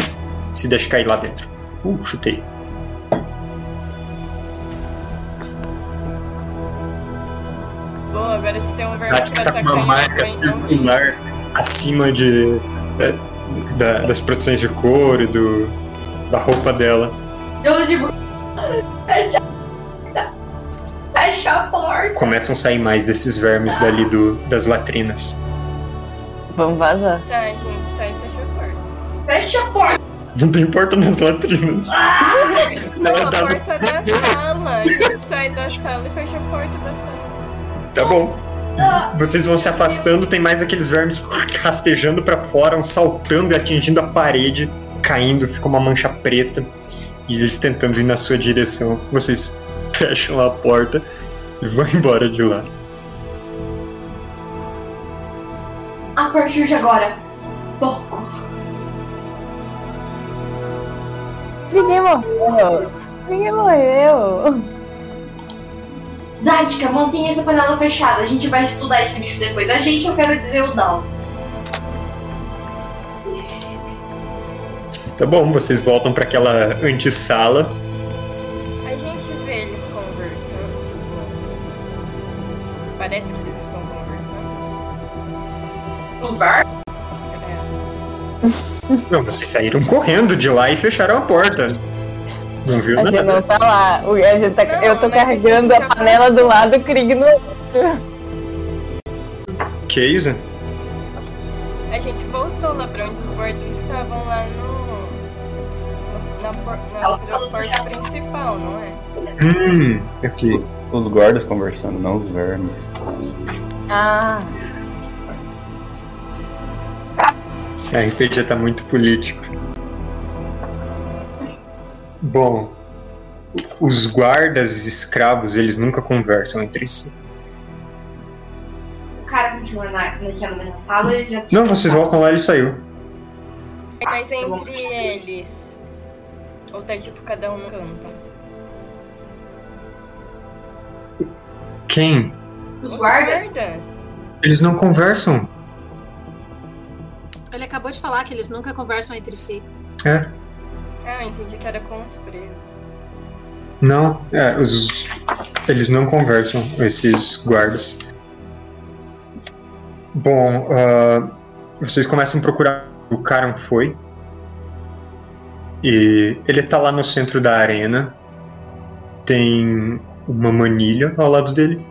se deixa cair lá dentro. Uh, chutei. Bom, agora se tem um verme que pra tá com uma marca então- circular acima de, é, da- das proteções de couro e do, da roupa dela. Eu digo. Fecha. Fecha a porta. Começam a sair mais desses vermes dali do, das latrinas. Vamos vazar. Tá, gente sai e fecha a porta. Fecha a porta. Não tem porta nas latrinas. Não, Ela a tá- porta da sala. Sai da sala e fecha a porta da sala. Tá bom. Vocês vão se afastando, tem mais aqueles vermes rastejando pra fora, um saltando e atingindo a parede, caindo, fica uma mancha preta. E eles tentando ir na sua direção. Vocês fecham a porta e vão embora de lá. A partir de agora, foco. Ninguém morreu. Ninguém morreu. Zática, mantenha essa panela fechada. A gente vai estudar esse bicho depois. A gente, eu quero dizer o Dal. Tá bom, vocês voltam pra aquela antessala. A gente vê eles conversando, tipo. Parece que. É. Não, vocês saíram correndo de lá e fecharam a porta. Não viu A gente nada? não tá lá. O- a gente tá- Não, eu tô a carregando gente a panela do lado e o Krieg no outro. Que isso? A gente voltou lá pra onde os guardas estavam lá no. Na, por- na porta principal, não é? Hum, Aqui, os guardas conversando, não os vermes. Ah, esse RPG tá muito político. Bom, os guardas e escravos, eles nunca conversam entre si. O cara continua na, naquela mesma sala ele já Não, vocês voltam lá e ele saiu. Mas entre eles. Ou tá tipo cada um no canto? Quem? Os guardas? guardas. Eles não conversam. Ele acabou de falar que eles nunca conversam entre si. É. Ah, eu entendi que era com os presos. Não, é, os, eles não conversam, esses guardas. Bom, ah, vocês começam a procurar o Karan foi. E ele tá lá no centro da arena. Tem uma manilha ao lado dele.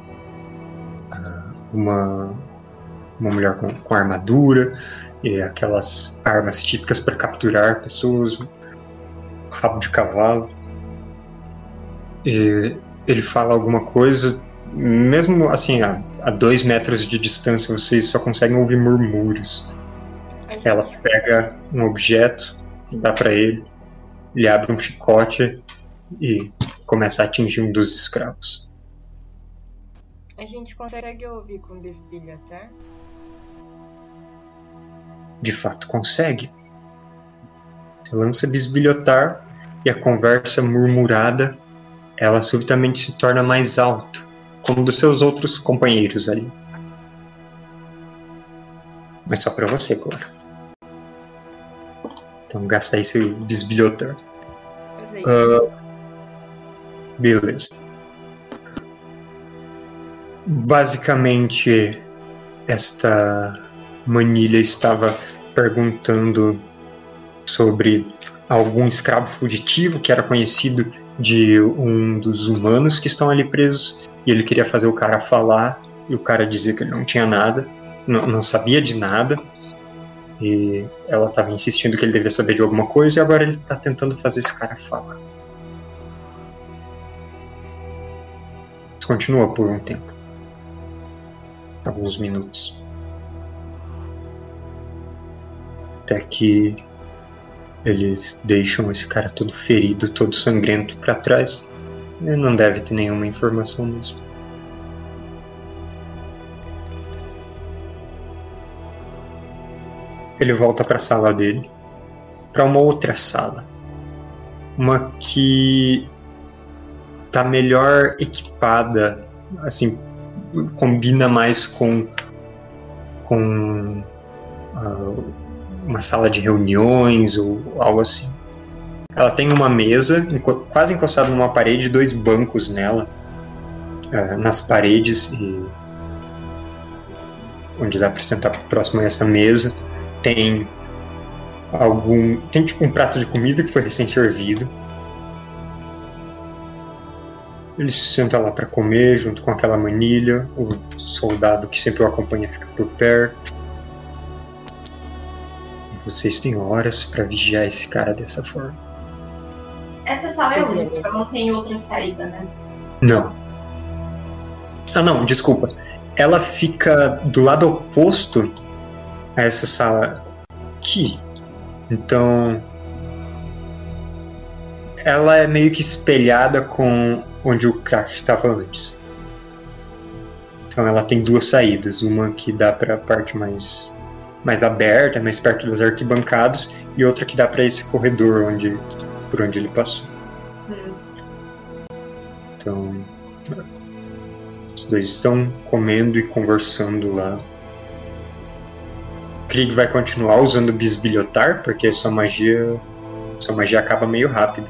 Ah, Uma, uma mulher com, com armadura e aquelas armas típicas para capturar pessoas, rabo de cavalo. E ele fala alguma coisa, mesmo assim, a, a dois metros de distância, vocês só conseguem ouvir murmúrios. Ela pega um objeto, dá pra ele, ele abre um chicote e começa a atingir um dos escravos. a gente consegue ouvir com bisbilhotar? De fato, consegue. Você lança bisbilhotar e a conversa murmurada, ela subitamente se torna mais alta, como dos seus outros companheiros ali. Mas só pra você, Cora. Então gasta aí seu bisbilhotar. Ah, beleza. Basicamente, esta manilha estava perguntando sobre algum escravo fugitivo que era conhecido de um dos humanos que estão ali presos e ele queria fazer o cara falar e o cara dizia que ele não tinha nada, não, não sabia de nada e ela estava insistindo que ele devia saber de alguma coisa e agora ele está tentando fazer esse cara falar. Isso continua por um tempo. Alguns minutos. Até que eles deixam esse cara todo ferido, todo sangrento para trás. Ele não deve ter nenhuma informação mesmo. Ele volta para a sala dele, para uma outra sala, uma que tá melhor equipada, assim, combina mais com com ah, uma sala de reuniões ou algo assim. Ela tem uma mesa quase encostada numa parede, dois bancos nela, ah, nas paredes e onde dá para sentar próximo a essa mesa. Tem algum tem tipo um prato de comida que foi recém servido ele se senta lá para comer junto com aquela manilha. O soldado que sempre o acompanha fica por perto vocês têm horas para vigiar esse cara dessa forma. Essa sala é única, ela não tem outra saída, né? não. Ah não desculpa. Ela fica do lado oposto a essa sala aqui. Então ela é meio que espelhada com onde o crack estava antes. Então ela tem duas saídas, uma que dá para a parte mais mais aberta, mais perto das arquibancadas, e outra que dá para esse corredor onde por onde ele passou. Hum. Então os dois estão comendo e conversando lá. Krieg vai continuar usando bisbilhotar, porque sua magia sua magia acaba meio rápido.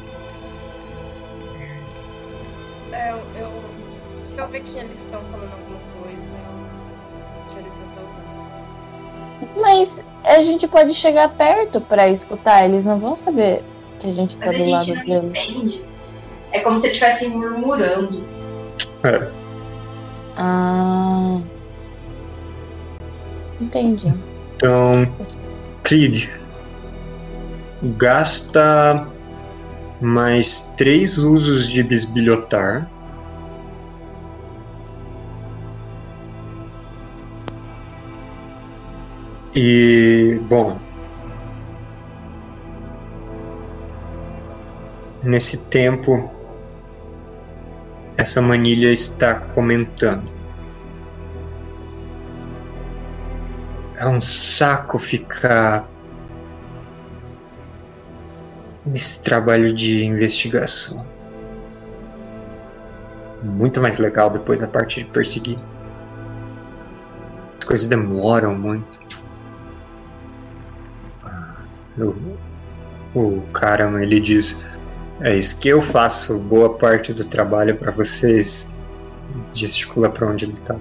A gente pode chegar perto pra escutar, eles não vão saber que a gente tá Mas a do lado deles. entende. É como se eles estivessem murmurando. É, Ah. Entendi. Então, Krieg, gasta mais três usos de bisbilhotar. E, bom. Nesse tempo, essa manilha está comentando. É um saco ficar nesse trabalho de investigação. Muito mais legal depois a parte de perseguir. As coisas demoram muito. O, o ele diz: É isso que eu faço boa parte do trabalho para vocês. Gesticula para onde ele tá.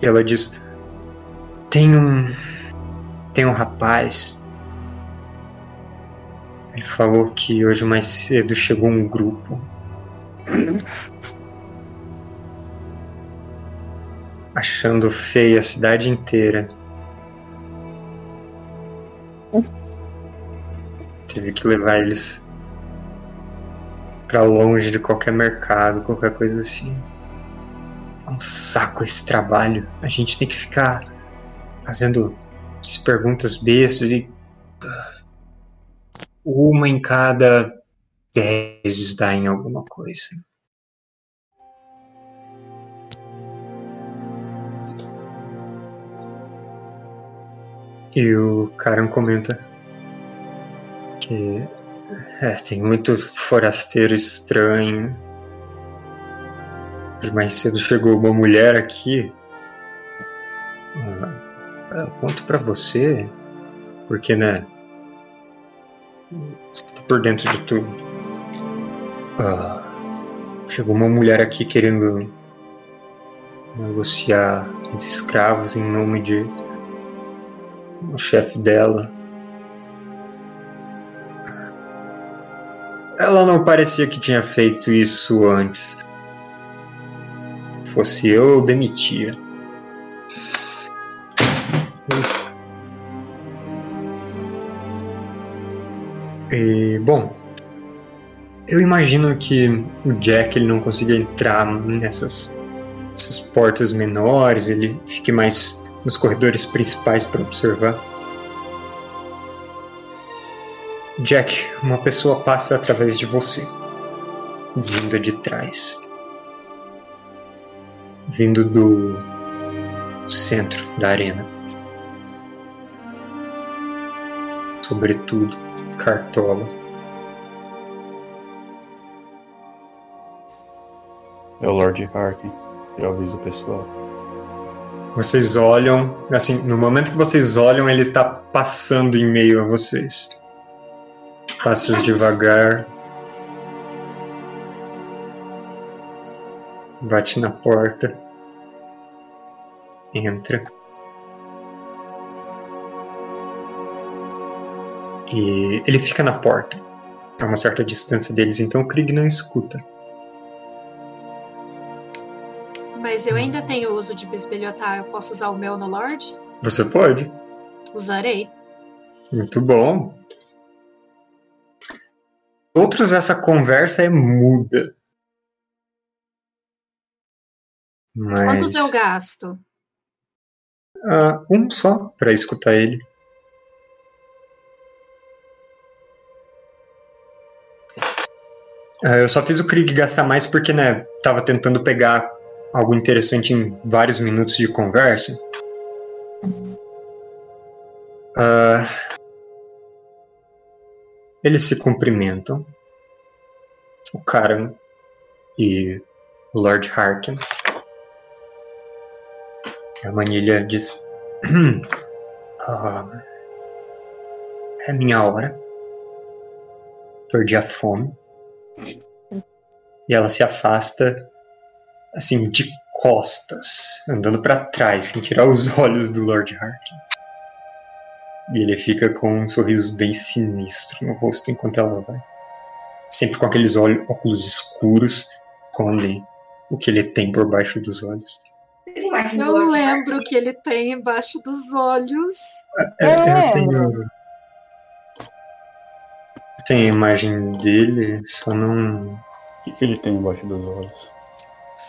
E ela diz: Tem um. Tem um rapaz. Ele falou que hoje mais cedo chegou um grupo. Achando feia a cidade inteira. Teve que levar eles pra longe de qualquer mercado, qualquer coisa assim. É um saco esse trabalho. A gente tem que ficar fazendo essas perguntas bestas e. Uma em cada dez dá em alguma coisa. E o Karen comenta que é, tem muito forasteiro estranho. Mais cedo chegou uma mulher aqui. Ah, eu conto pra você, porque, né? Tá por dentro de tudo. Ah, chegou uma mulher aqui querendo negociar os escravos em nome de o chefe dela. Ela não parecia que tinha feito isso antes. Fosse eu, eu demitia. E, bom, eu imagino que o Jack ele não consiga entrar nessas, nessas portas menores, ele fique mais nos corredores principais para observar. Jack, uma pessoa passa através de você, vinda de trás, vindo do centro da arena. Sobretudo, Cartola. É o Lord Harkin. Eu aviso o pessoal. Vocês olham, assim, no momento que vocês olham, ele tá passando em meio a vocês. Passos devagar. Bate na porta. Entra. E ele fica na porta, a uma certa distância deles, então o Krieg não escuta. Mas eu ainda tenho uso de bisbilhotar. Eu posso usar o meu no Lorde? Você pode? Usarei. Muito bom. Outros, essa conversa é muda. Mas... Quantos eu gasto? Ah, um só para escutar ele. Ah, eu só fiz o Krieg gastar mais porque, né, tava tentando pegar algo interessante em vários minutos de conversa. Ah, eles se cumprimentam. O Karan e o Lord Harkin. A Manilha diz: ah, É minha hora. Perdi a fome. E ela se afasta, assim, de costas, andando para trás, sem tirar os olhos do Lord Harkin. E ele fica com um sorriso bem sinistro no rosto enquanto ela vai. Sempre com aqueles olhos, óculos escuros, escondem o que ele tem por baixo dos olhos. Eu o lembro Harkin? que ele tem embaixo dos olhos. É, É. eu tenho. Tem a imagem dele, só não. O que, que ele tem embaixo dos olhos?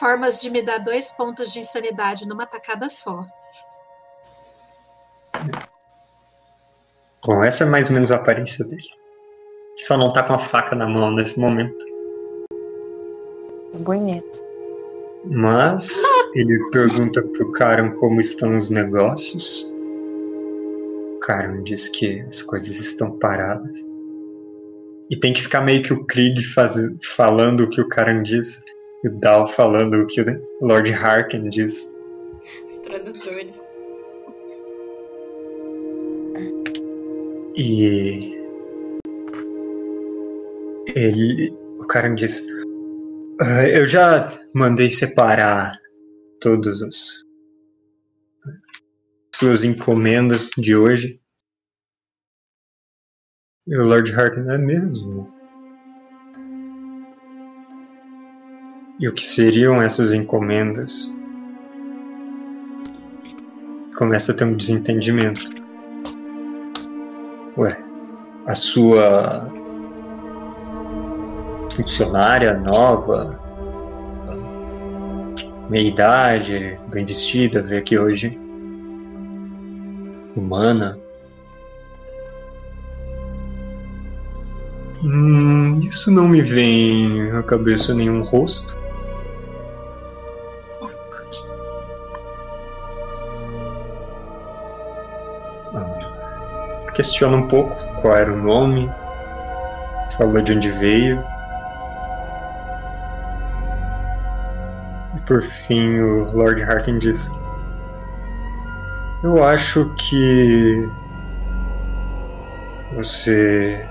Formas de me dar dois pontos de insanidade numa tacada só. Bom, essa é mais ou menos a aparência dele. Só não tá com a faca na mão nesse momento. Bonito. Mas ele pergunta pro Karan como estão os negócios. O Karan diz que as coisas estão paradas. E tem que ficar meio que o Krieg faz, falando o que o Karan diz. E o Dal falando o que o Lord Harkin diz. Os tradutores. E ele, o cara diz: "Ah, Eu já mandei separar todas as suas encomendas de hoje. E o Lord Harkin é mesmo. E o que seriam essas encomendas? Começa a ter um desentendimento. Ué, a sua funcionária nova, meia idade, bem vestida, veio aqui hoje. Humana. Hum, isso não me vem à cabeça nenhum rosto. Questiona um pouco qual era o nome, falou de onde veio. E por fim o Lord Harkin diz: Eu acho que você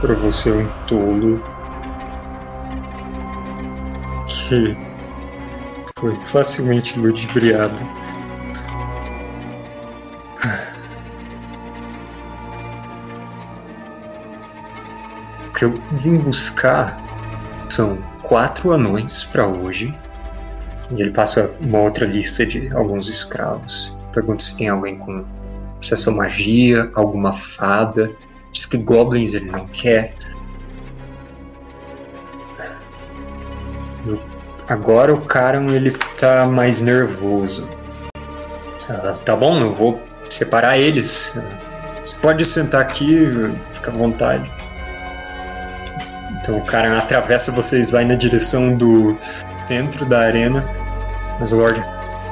provou ser um tolo que foi facilmente ludibriado. Que eu vim buscar são quatro anões para hoje. E ele passa uma outra lista de alguns escravos. Pergunta se tem alguém com acesso à magia, alguma fada. Diz que goblins ele não quer. Agora o Karan ele tá mais nervoso. Ah, tá bom, eu vou separar eles. Você pode sentar aqui, fica à vontade. Então o Karan atravessa vocês, vai na direção do centro da arena. Mas o Lord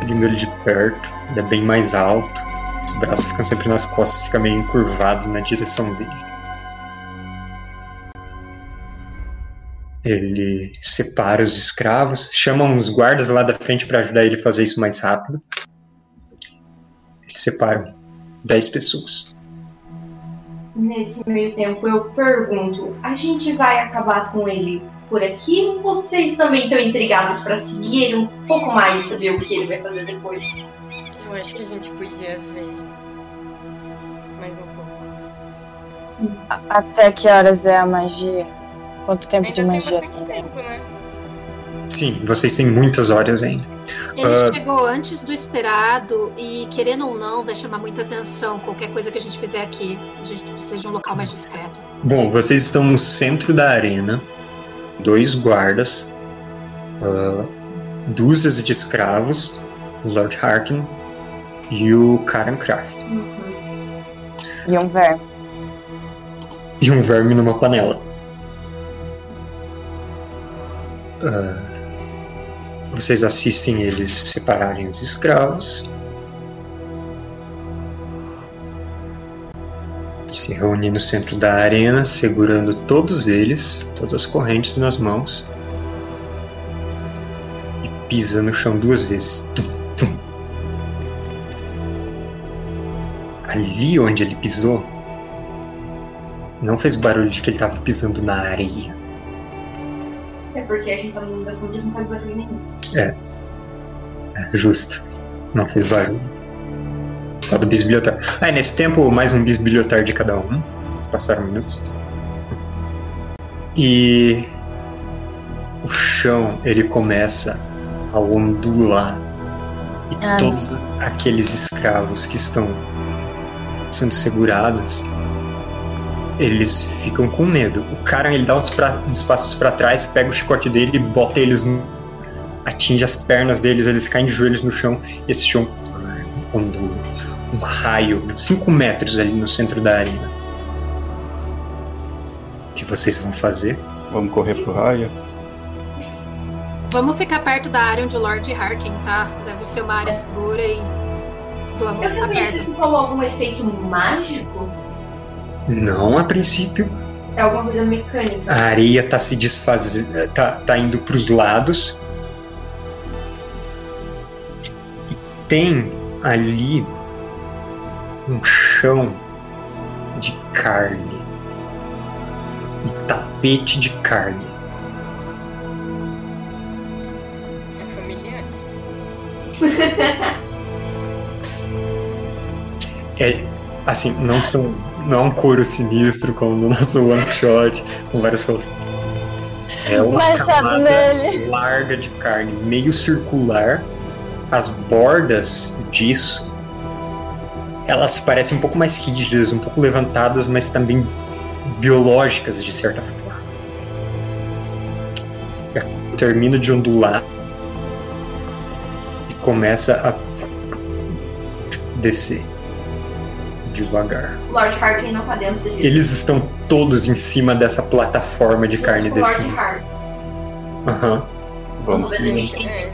seguindo ele de perto, ele é bem mais alto. Os braços ficam sempre nas costas, fica meio encurvado na direção dele. Ele separa os escravos, chama uns guardas lá da frente para ajudar ele a fazer isso mais rápido. Eles separam 10 pessoas. Nesse meio tempo eu pergunto, a gente vai acabar com ele por aqui ou vocês também estão intrigados para seguir ele um pouco mais e saber o que ele vai fazer depois? Eu acho que a gente podia ver mais um pouco. A- Até que horas é a magia? Quanto tempo Ainda de tem magia bastante tem? tempo, né? Sim, vocês têm muitas horas ainda. Ele Ah. chegou antes do esperado e, querendo ou não, vai chamar muita atenção qualquer coisa que a gente fizer aqui. A gente precisa de um local mais discreto. Bom, vocês estão no centro da arena, dois guardas, ah, dúzias de escravos, o Lord Harkin e o Karen Kraft. E um verme. E um verme numa panela. Vocês assistem eles separarem os escravos. Se reúnem no centro da arena, segurando todos eles, todas as correntes nas mãos. E pisa no chão duas vezes. Tum, tum. Ali onde ele pisou, não fez barulho de que ele estava pisando na areia. É porque a gente tá no mundo das sombras e não faz barulho nenhum. É, justo. Não fez barulho. Só do bisbilhotar. Ah, nesse tempo, mais um bisbilhotar de cada um. Passaram minutos. E o chão, ele começa a ondular. E Ah. todos aqueles escravos que estão sendo segurados, eles ficam com medo. O cara, ele dá uns, pra- uns passos para trás, pega o chicote dele e bota eles no atinge as pernas deles, eles caem de joelhos no chão e esse chão ondula. Um raio, 5 metros ali no centro da arena. O que vocês vão fazer? Vamos correr pro raio? Vamos ficar perto da área onde o Lord Harkin tá. Deve ser uma área segura e vamos Eu ficar também perto. assisto como algum efeito mágico. Não a princípio. É alguma coisa mecânica. A areia tá se desfazendo, tá, tá indo pros lados. E tem ali um chão de carne. Um tapete de carne. É familiar. É assim, não são não é um couro sinistro como no nosso one shot, com vários rostos. É uma camada nele. larga de carne, meio circular. As bordas disso, elas parecem um pouco mais rígidas, um pouco levantadas, mas também biológicas de certa forma. Termina de ondular e começa a descer devagar. O Lord Harkin não tá dentro disso. Eles estão todos em cima dessa plataforma de carne Junto o Lord. Harkin. Aham, Vamos Vamos também.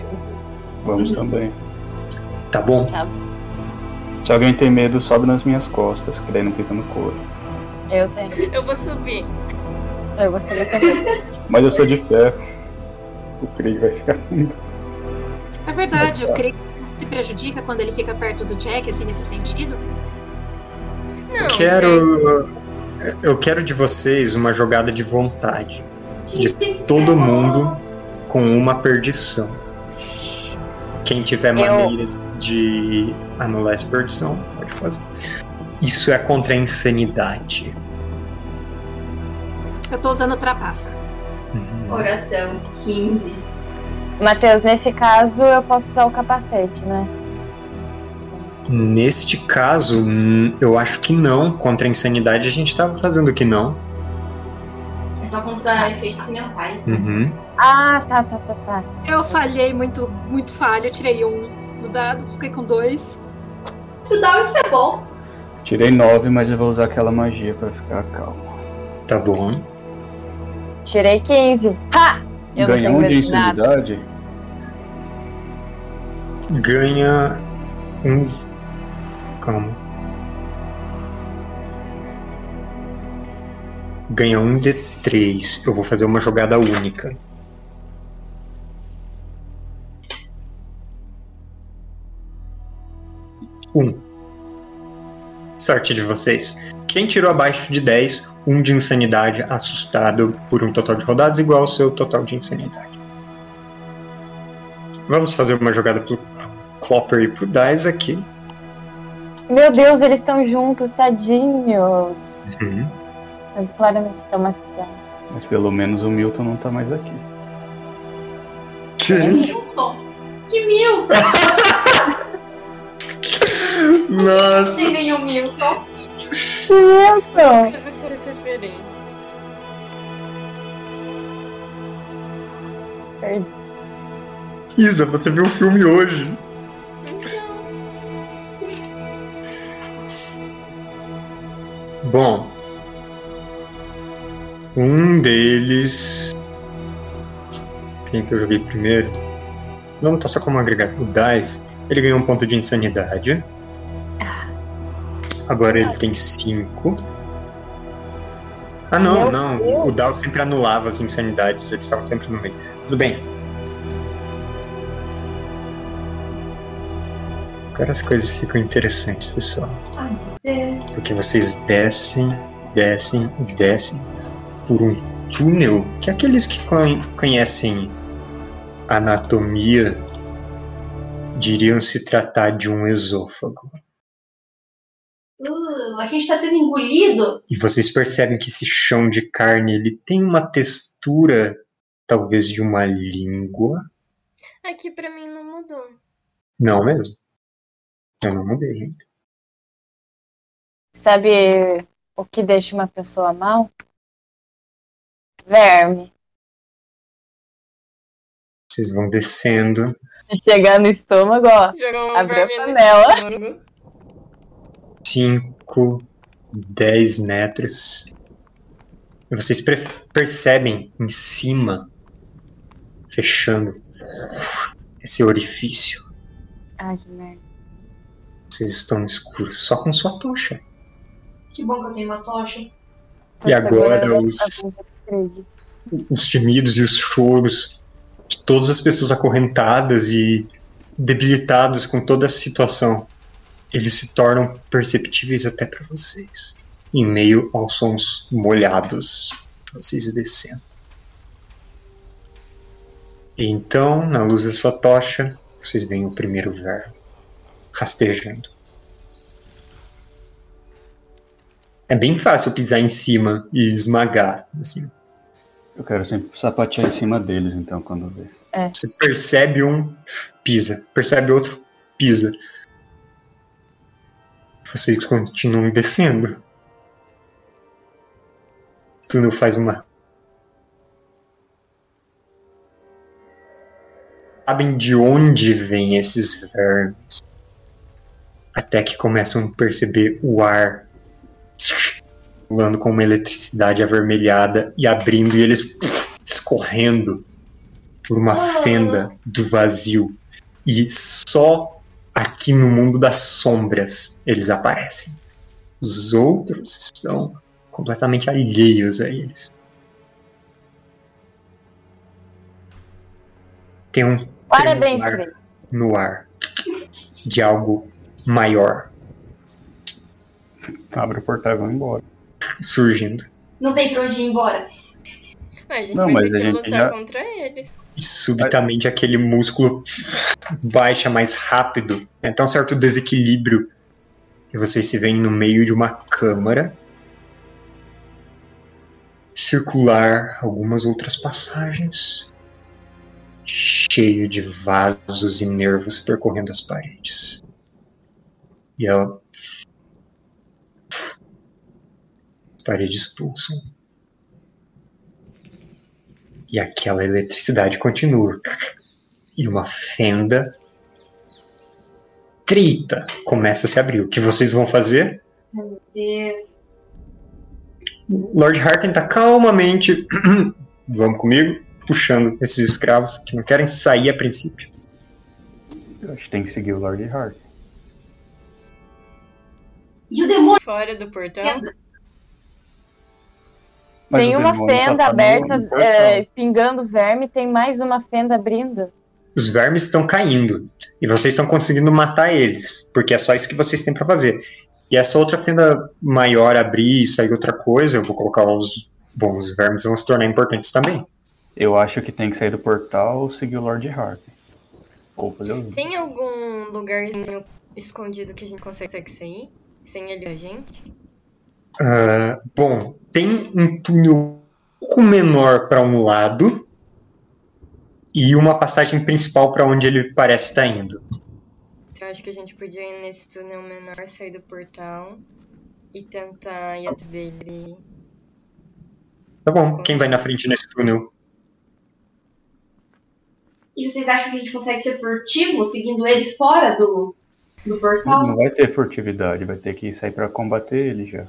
Vamos também. tá bom. Se alguém tem medo, sobe nas minhas costas, que daí não pisa no couro. Eu tenho. eu vou subir. Eu vou subir também. Mas eu sou de ferro. O Krieg vai ficar. É verdade, tá. o Krieg se prejudica quando ele fica perto do Jack, assim, nesse sentido. Não, Eu gente, quero. Eu quero de vocês uma jogada de vontade. De todo mundo com uma perdição. Quem tiver maneiras de anular essa perdição, pode fazer. Isso é contra a insanidade. Eu tô usando trapaça. Uhum. Oração 15. Matheus, nesse caso eu posso usar o capacete, né? Neste caso, hum, eu acho que não. Contra a insanidade a gente tava fazendo que não. É só contra efeitos mentais. né? Uhum. Ah, tá, tá, tá, tá. Eu falhei muito, muito falho, eu tirei um no dado, fiquei com dois. Tu dá isso é bom. Tirei 9, mas eu vou usar aquela magia pra ficar calmo. Tá bom. Tirei 15. Ha! Eu Ganha um de medo de nada. insanidade? Ganha um. Calma. Ganha um D3. Eu vou fazer uma jogada única. Um. Sorte de vocês. Quem tirou abaixo de 10, um de insanidade assustado por um total de rodadas igual ao seu total de insanidade. Vamos fazer uma jogada pro Clopper e pro Dice aqui. Meu Deus, eles estão juntos, tadinhos. Uhum. Eu claramente traumatizado. Mas pelo menos o Milton não tá mais aqui. Milton. Que Milton? Nossa! Tem nenhum Milton. Milton! Fazer suas referências. Perdi. Isa, você viu o filme hoje. Bom. Um deles. Quem que eu joguei primeiro? Vamos tá só como agregado. O Dice, ele ganhou um ponto de insanidade. Agora ele tem cinco. Ah, não, não. O Dal sempre anulava as insanidades, eles estavam sempre no meio. Tudo bem. Agora as coisas ficam interessantes, pessoal. Deus. Porque vocês descem, descem e descem por um túnel que aqueles que con- conhecem anatomia diriam se tratar de um esôfago. Uh, a gente tá sendo engolido. E vocês percebem que esse chão de carne ele tem uma textura talvez de uma língua. Aqui pra mim não mudou. Não mesmo? Eu não mudei, gente. Sabe o que deixa uma pessoa mal? Verme. Vocês vão descendo. Chegar no estômago, ó. Jogou um Abriu a panela. estômago. 5, 10 metros. E vocês percebem em cima, fechando esse orifício. Ai, que merda. Vocês estão no escuro só com sua tocha. Que bom que eu tenho uma tocha. E agora os-. Os gemidos e os choros de todas as pessoas acorrentadas e debilitadas com toda a situação, eles se tornam perceptíveis até para vocês, em meio aos sons molhados, vocês descendo. E então, na luz da sua tocha, vocês veem o primeiro verme rastejando. É bem fácil pisar em cima e esmagar, assim. Eu quero sempre sapatear em cima deles, então, quando ver. Você percebe um, pisa. Percebe outro, pisa. Vocês continuam descendo. O túnel faz uma. Sabem de onde vêm esses vermes. Até que começam a perceber o ar pulando com uma eletricidade avermelhada e abrindo e eles escorrendo por uma fenda do vazio. E só aqui no mundo das sombras eles aparecem. Os outros são completamente alheios a eles. Tem um Parabéns, no ar de algo maior Abre o portal e vão embora. surgindo. Não tem pra onde ir embora. A gente Não, vai mas ter a que gente lutar já- contra eles. E subitamente aquele músculo baixa mais rápido. É tão certo desequilíbrio. E vocês se veem no meio de uma câmara circular, algumas outras passagens, cheio de vasos e nervos percorrendo as paredes. E ela. As paredes pulsam. E aquela eletricidade continua. E uma fenda trita começa a se abrir. O que vocês vão fazer? Meu Deus. Lord Harkin tá calmamente, vamos comigo, puxando esses escravos que não querem sair a princípio. Eu acho que tem que seguir o Lord Hart. E o demônio? Fora do portão. Mas tem uma fenda tá no- aberta, é, pingando verme, tem mais uma fenda abrindo. Os vermes estão caindo e vocês estão conseguindo matar eles, porque é só isso que vocês têm pra fazer. E essa outra fenda maior abrir e sair outra coisa, eu vou colocar os bons vermes vão se tornar importantes também. Eu acho que tem que sair do portal ou seguir o Lord Hart. Ou fazer Tem algum lugarzinho escondido que a gente consegue sair? Sem ele a gente? Ah, bom, tem um túnel um pouco menor para um lado e uma passagem principal para onde ele parece estar indo. Então acho que a gente podia ir nesse túnel menor, sair do portal e tentar ir atrás dele. Tá bom, quem vai na frente nesse túnel? E vocês acham que a gente consegue ser furtivo seguindo ele fora do, do portal? Não vai ter furtividade, vai ter que sair pra combater ele já.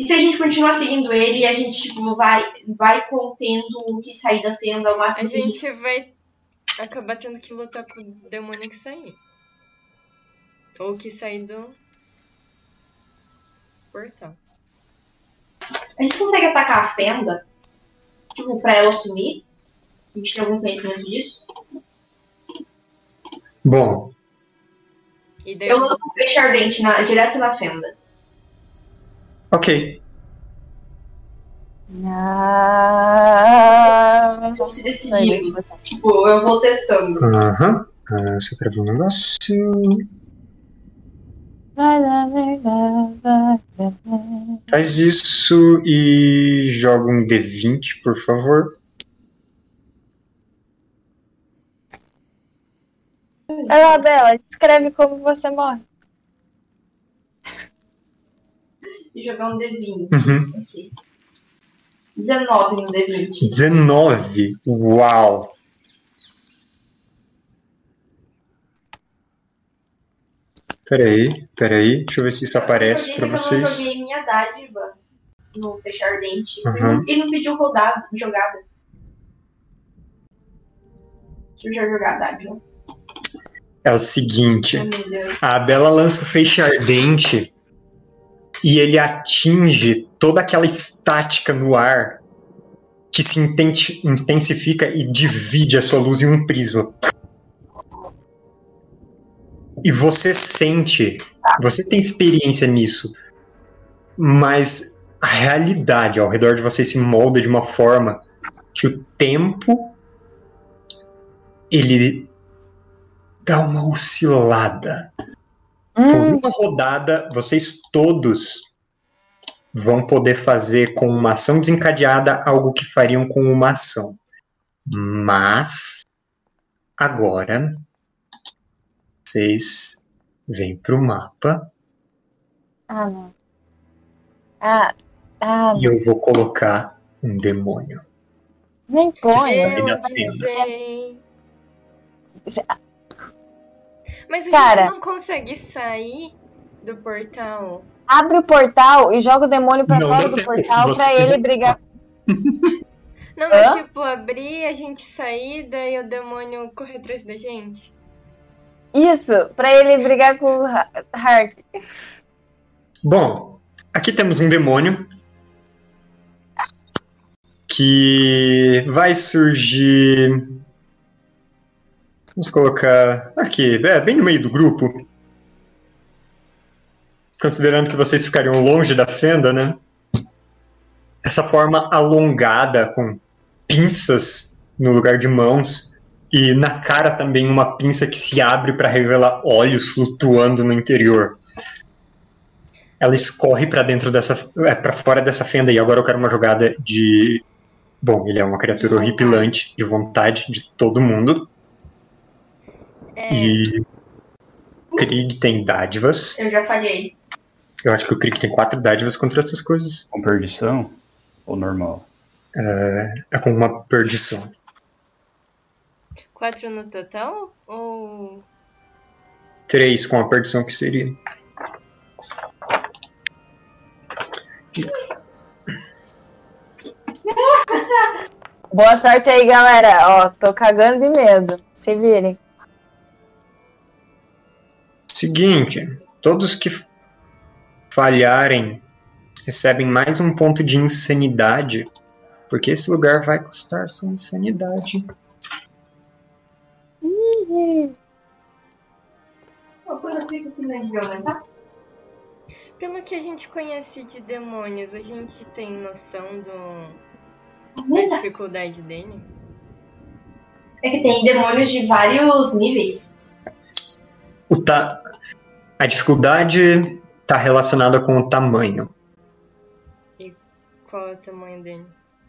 E se a gente continuar seguindo ele e a gente tipo, vai, vai contendo o que sair da fenda ao A máximo que a gente. gente vai acabar tendo que lutar com o demônio que sair. Ou que sair do portal. A gente consegue atacar a fenda? Tipo, pra ela sumir? A gente tem algum conhecimento disso? Bom, E daí Eu lanço um peixe ardente na- direto na fenda. ok. Ah, Vou se decidir. Tipo, eu vou testando. Aham. Ah, ver um negócio. Faz isso e joga um D20, por favor. Vai lá, Bela, descreve como você morre. E jogar um D20. Uhum. Ok. 19 no D20. 19. Uau. Peraí, peraí. Deixa eu ver se isso aparece pra que Eu vocês. joguei minha dádiva no peixe ardente. Uhum. Ele não pediu rodada, jogada. Deixa eu já jogar a dádiva. É o seguinte. Oh. A Bela lança o feixe ardente e ele atinge toda aquela estática no ar que se intensifica e divide a sua luz em um prisma. E você sente, você tem experiência nisso, mas a realidade ao redor de você se molda de uma forma que o tempo ele dá uma oscilada Por Hum, uma rodada, vocês todos vão poder fazer com uma ação desencadeada algo que fariam com uma ação. Mas agora vocês vêm pro mapa ah, não. Ah, ah, e eu vou colocar um demônio. nem põe. Avisei. Mas a Cara. gente não consegue sair do portal. Abre o portal e joga o demônio pra Não fora do portal Você pra ele brigar. Não, mas Hã? tipo, abrir, a gente sair, daí o demônio correr atrás da gente. Isso, pra ele brigar com o Ha- Hark. Bom, aqui temos um demônio que vai surgir. Vamos colocar aqui, é, bem no meio do grupo. Considerando que vocês ficariam longe da fenda, né? Essa forma alongada, com pinças no lugar de mãos, e na cara também uma pinça que se abre para revelar olhos flutuando no interior ela escorre pra dentro dessa, é, para fora dessa fenda e agora eu quero uma jogada de, bom, ele é uma criatura horripilante de vontade de todo mundo É, e Krieg tem dádivas. Eu já falhei. Eu acho que o Krieg tem quatro dádivas contra essas coisas. Com perdição ou normal? É com uma perdição. quatro no total? Ou. Três com a perdição que seria. Boa sorte aí, galera. Ó, tô cagando de medo. Se virem. Seguinte, todos que falharem recebem mais um ponto de insanidade, porque esse lugar vai custar sua insanidade. Coisa que não devia aumentar? Pelo que a gente conhece de demônios, a gente tem noção do... da dificuldade dele? É que tem demônios de vários níveis. O ta... A dificuldade está relacionada com o tamanho. Qual é o tamanho dele?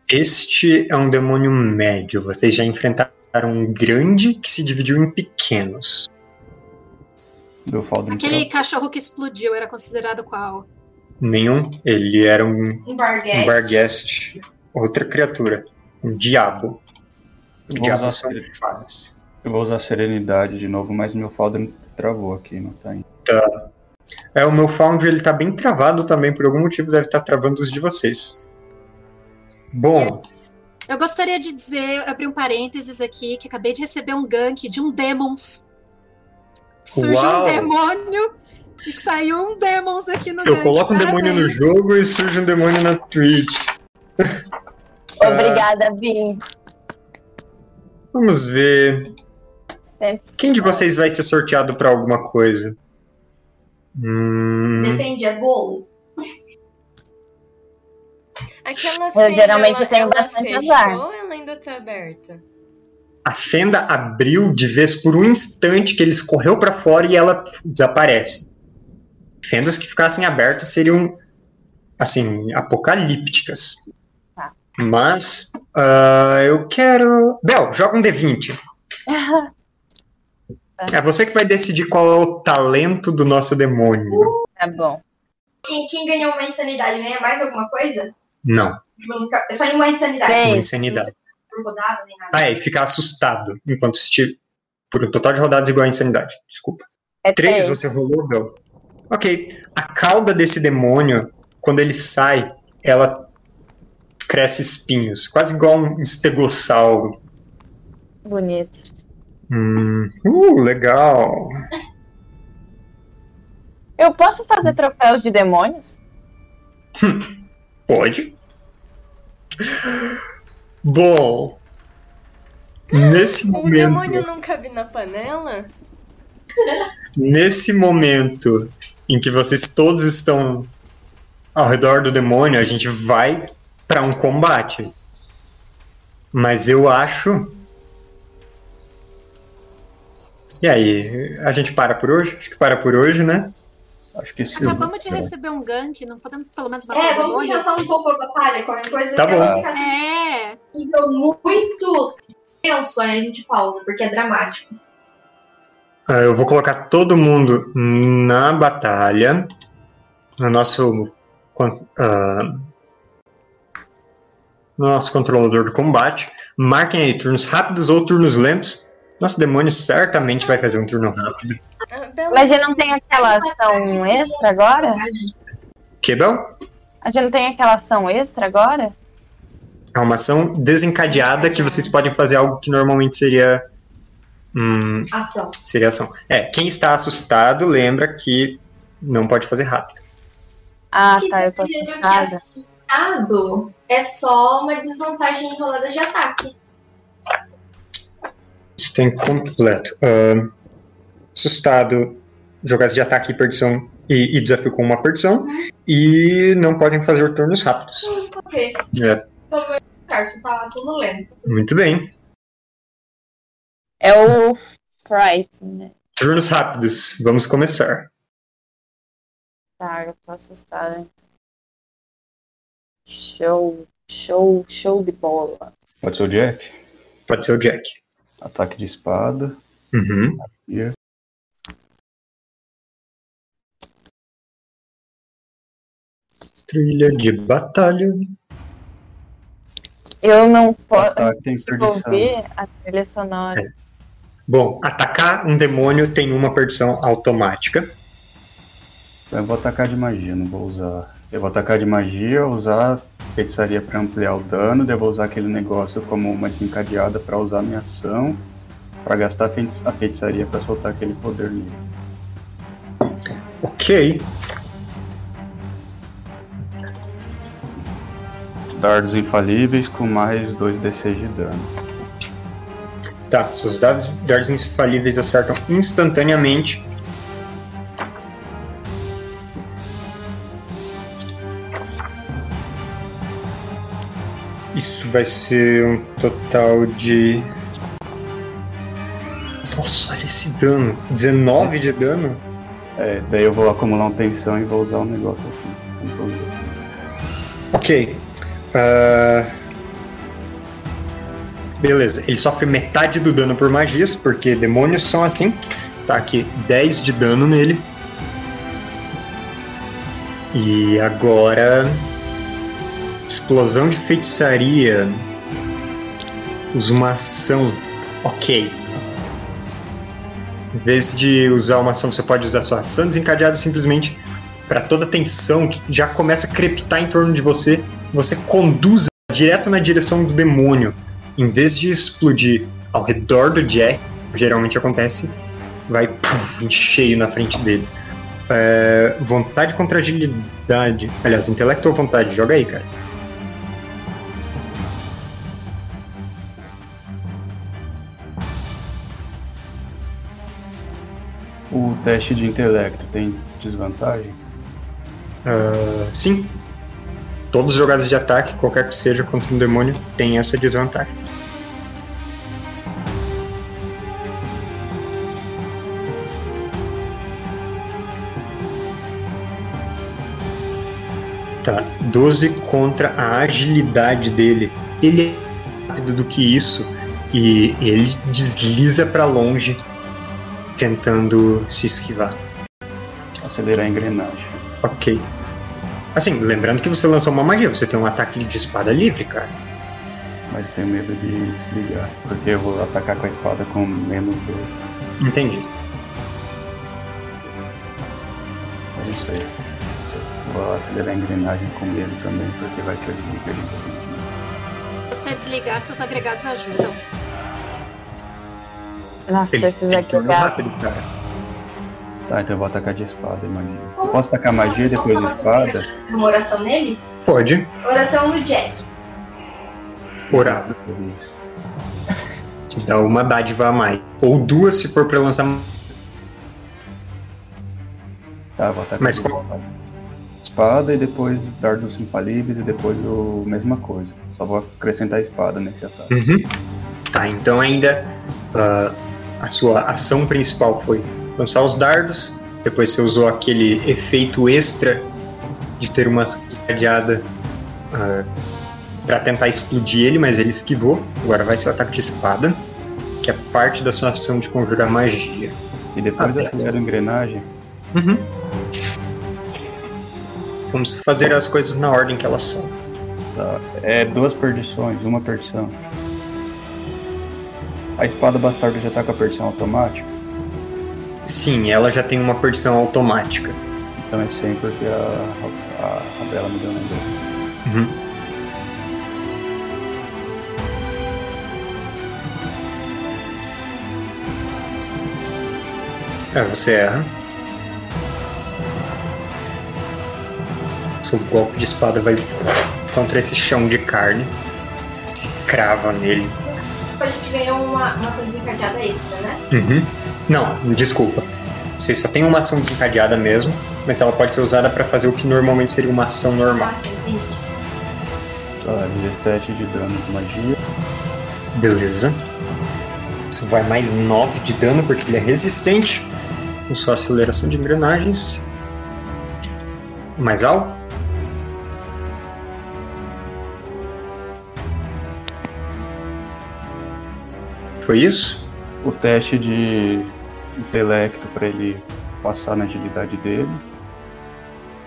Este é um demônio médio. Vocês já enfrentaram um grande que se dividiu em pequenos. Aquele cachorro que explodiu era considerado qual? Nenhum. Ele era um, Um um barguete. Barghest, outra criatura. Um diabo. Eu vou, Diabos usar, são fadas. eu vou usar serenidade de novo, mas meu Faldo travou aqui, não tá indo. É, o meu Foundry ele tá bem travado também, por algum motivo deve estar travando os de vocês. Bom, Eu gostaria de dizer, abrir um parênteses aqui, que acabei de receber um gank de um Demons. Surgiu Uau! um demônio e que saiu um Demons aqui no eu gank. coloco um demônio no Parabéns. jogo e surge um demônio na Twitch. Obrigada, Vim. Vamos ver. Sempre. Quem de vocês vai ser sorteado pra alguma coisa? Hum, Depende, é bolo. Aquela Eu fenda, geralmente ela, tenho ela bastante fechou azar. ou ela ainda tá aberta? a fenda abriu de vez por um instante que ele escorreu pra fora e ela desaparece. Fendas que ficassem abertas seriam, assim, apocalípticas. Tá. Mas ah, eu quero. Bel, joga um D20. É você que vai decidir qual é o talento do nosso demônio. Tá bom. Quem, quem ganhou uma insanidade ganha mais alguma coisa? Não, É só em uma insanidade. Sim. uma insanidade. Por rodada, nem nada. Ah, é, e ficar assustado enquanto assistir por um total de rodadas igual a insanidade. Desculpa. É Três, três. você rolou, Bel. Ok. A cauda desse demônio, quando ele sai, ela cresce espinhos. Quase igual um estegossauro. Bonito. Hum, uh, legal. Eu posso fazer troféus de demônios? Pode. Bom. Nesse O momento. demônio não cabe na panela? Nesse momento em que vocês todos estão ao redor do demônio, a gente vai para um combate. Mas eu acho. E aí, a gente para por hoje? Acho que para por hoje, né? Acho que isso. Acabamos de receber um gank, não podemos pelo menos matar É, vamos adiantar um pouco a batalha, qualquer coisa Tá bom. assim, É, nível muito tenso, aí a gente pausa, porque é dramático. Ah, eu vou colocar todo mundo na batalha. No nosso. no nosso controlador do combate. Marquem aí turnos rápidos ou turnos lentos. Nosso demônio certamente vai fazer um turno rápido. Mas a gente não tem aquela ação extra agora? Que Bel? A gente não tem aquela ação extra agora? É uma ação desencadeada que vocês podem fazer algo que normalmente seria. Hum, Ação. seria ação. É, quem está assustado lembra que não pode fazer rápido. Ah, que tá, eu tô assustada. assustado é só uma desvantagem em rolada de ataque. Tem completo. Ahn, assustado, jogadas de ataque e perdição e, e desafio com uma perdição. E não podem fazer turnos rápidos. Ok. É, Então certo, tá tudo lento. muito bem. É o Fright, né? Turnos rápidos. Vamos começar. Tá, eu tô assustada. então. Show, show, show de bola. Pode ser o Jack. Pode ser o Jack. Ataque de espada. Uhum. E Trilha de batalha. Eu não posso ataque tem perdição. ouvir a trilha sonora. Bom, atacar um demônio tem uma perdição automática. Eu vou atacar de magia, não vou usar. Eu vou atacar de magia, usar feitiçaria para ampliar o dano, eu vou usar aquele negócio como uma desencadeada para usar minha ação, para gastar a feiti- a feitiçaria para soltar aquele poder nele. Ok. Dardos infalíveis com mais 2d6 de dano. Tá, seus dados, dardos infalíveis acertam instantaneamente. Isso vai ser um total de. Nossa, olha esse dano! 19 de dano? É, daí eu vou acumular uma tensão e vou usar um negócio aqui. Ok. Ah, Beleza, ele sofre metade do dano por magias, porque demônios são assim. Tá aqui 10 de dano nele. E agora. Explosão de feitiçaria. Usa uma ação. Ok. Em vez de usar uma ação, você pode usar sua ação desencadeada simplesmente para toda a tensão que já começa a crepitar em torno de você. Você conduz direto na direção do demônio. Em vez de explodir ao redor do Jack, geralmente acontece, vai pum, em cheio na frente dele. É, vontade contra agilidade. Aliás, intelecto ou vontade? Joga aí, cara. O teste de intelecto tem desvantagem? Ah, sim. Todas as jogadas de ataque, qualquer que seja contra um demônio, tem essa desvantagem. Tá, 12 contra a agilidade dele. Ele é rápido do que isso e ele desliza pra longe, tentando se esquivar. Acelerar a engrenagem. Ok. Assim, lembrando que você lançou uma magia, você tem um ataque de espada livre, cara. Mas tenho medo de desligar, porque eu vou atacar com a espada com menos 2. Entendi. Eu não sei. Vou acelerar a engrenagem com medo também, porque vai ter desligar. Se você desligar, seus agregados ajudam. Nossa, Eles turno agregados. rápido, cara. Tá, então eu vou atacar de espada e magia. Como- Eu posso atacar magia e Então, depois de espada? Uma oração nele? Pode. Oração no Jack. Orado. Te dá uma dádiva a mais. Ou duas se for pra lançar. Tá, vou atacar Mas qual- espada. Espada e depois dardos infalíveis e depois o mesma coisa. Só vou acrescentar a espada nesse ataque. Uhum. Tá, então ainda ah, a sua ação principal foi lançar os dardos Depois você usou aquele efeito extra de ter uma cadeada uh, para tentar explodir ele, mas ele esquivou. Agora vai ser o ataque de espada, que é parte da sua ação de conjurar magia. E depois Ah, acelera a engrenagem. Uhum. Vamos fazer as coisas na ordem que elas são. Tá. É duas perdições, uma perdição. A espada bastarda já tá com a perdição automática, Sim, ela já tem uma perdição automática. então é 100 porque a, a, a Bela me deu um Uhum. É, você erra. Seu golpe de espada vai contra esse chão de carne. Se crava nele. Tipo, a gente ganhou uma, uma ação desencadeada extra, né? Uhum. Não, desculpa. Você só tem uma ação desencadeada mesmo, mas ela pode ser usada pra fazer o que normalmente seria uma ação normal. Nossa, entendi. Tá, 17 de dano de magia. Beleza. Isso vai mais 9 de dano porque ele é resistente. Com sua aceleração de engrenagens. Mais alto. Foi isso? O teste de intelecto pra ele passar na agilidade dele.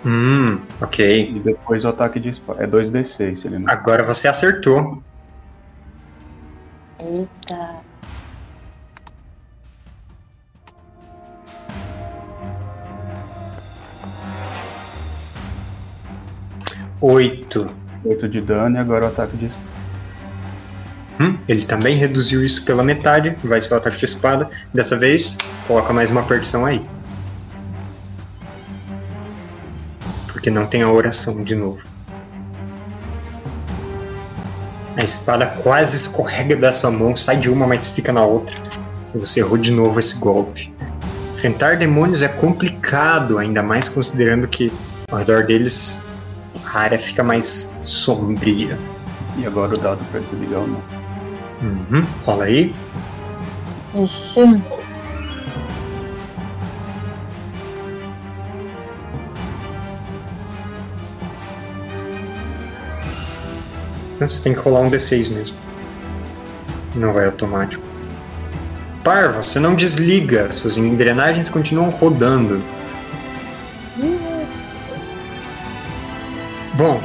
Hum, ok. E depois o ataque de espada. É 2d6 se ele não. Agora você acertou. Eita. Oito. 8 de dano e agora o ataque de espada. Hum, ele também reduziu isso pela metade. Vai ser o ataque de espada. Dessa vez, coloca mais uma perdição aí. Porque não tem a oração de novo. A espada quase escorrega da sua mão, sai de uma, mas fica na outra. E você errou de novo esse golpe. Enfrentar demônios é complicado, ainda mais considerando que ao redor deles a área fica mais sombria. E agora o dado pra desligar ou não. Uhum, rola aí. Ixi. Então Você tem que rolar um D6 mesmo. Não vai automático. Par, você não desliga. Suas engrenagens continuam rodando. Bom,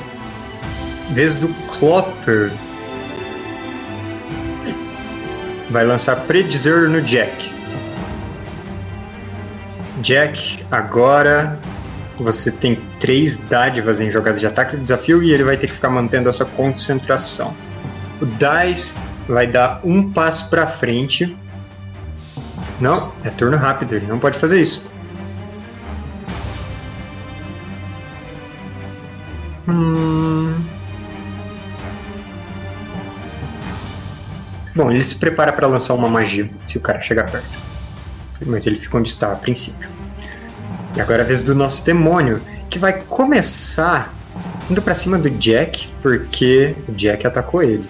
vez do Clopper. Vai lançar Predizer no Jack. Jack, agora você tem três dádivas em jogadas de ataque e desafio e ele vai ter que ficar mantendo essa concentração. O Dice vai dar um passo pra frente. Não, é turno rápido, ele não pode fazer isso. Hum. Ele se prepara pra lançar uma magia se o cara chegar perto. Mas ele fica onde está a princípio. E agora é a vez do nosso demônio, que vai começar indo pra cima do Jack, porque o Jack atacou ele.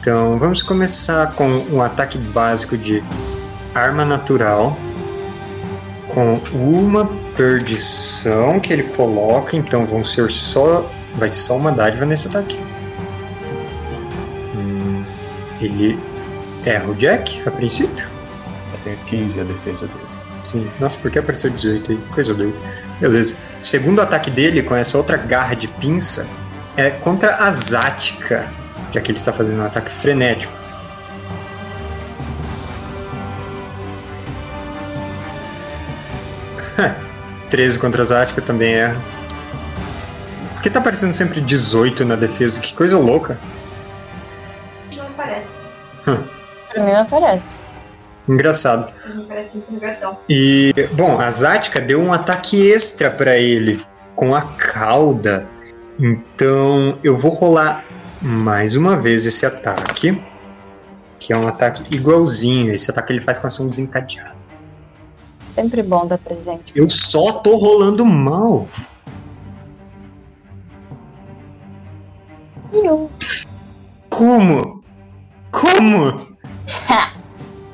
Então vamos começar com um ataque básico de arma natural, com uma perdição que ele coloca, então vão ser só. Vai ser só uma dádiva nesse ataque. Ele erra o Jack a princípio. É 15 a defesa dele. Sim. Nossa, por que apareceu 18 aí? Coisa doida. Beleza. O segundo ataque dele, com essa outra garra de pinça, é contra a Zática, já que ele está fazendo um ataque frenético. Treze contra a Zática também erra. Por que tá aparecendo sempre 18 na defesa? Que coisa louca. Pra mim não aparece. Engraçado. Não aparece interrogação. E, bom, a Zática deu um ataque extra pra ele com a cauda. Então, eu vou rolar mais uma vez esse ataque, que é um ataque igualzinho. Esse ataque ele faz com ação desencadeada. Sempre bom dar presente. Eu só tô rolando mal. Eu. Como? Como?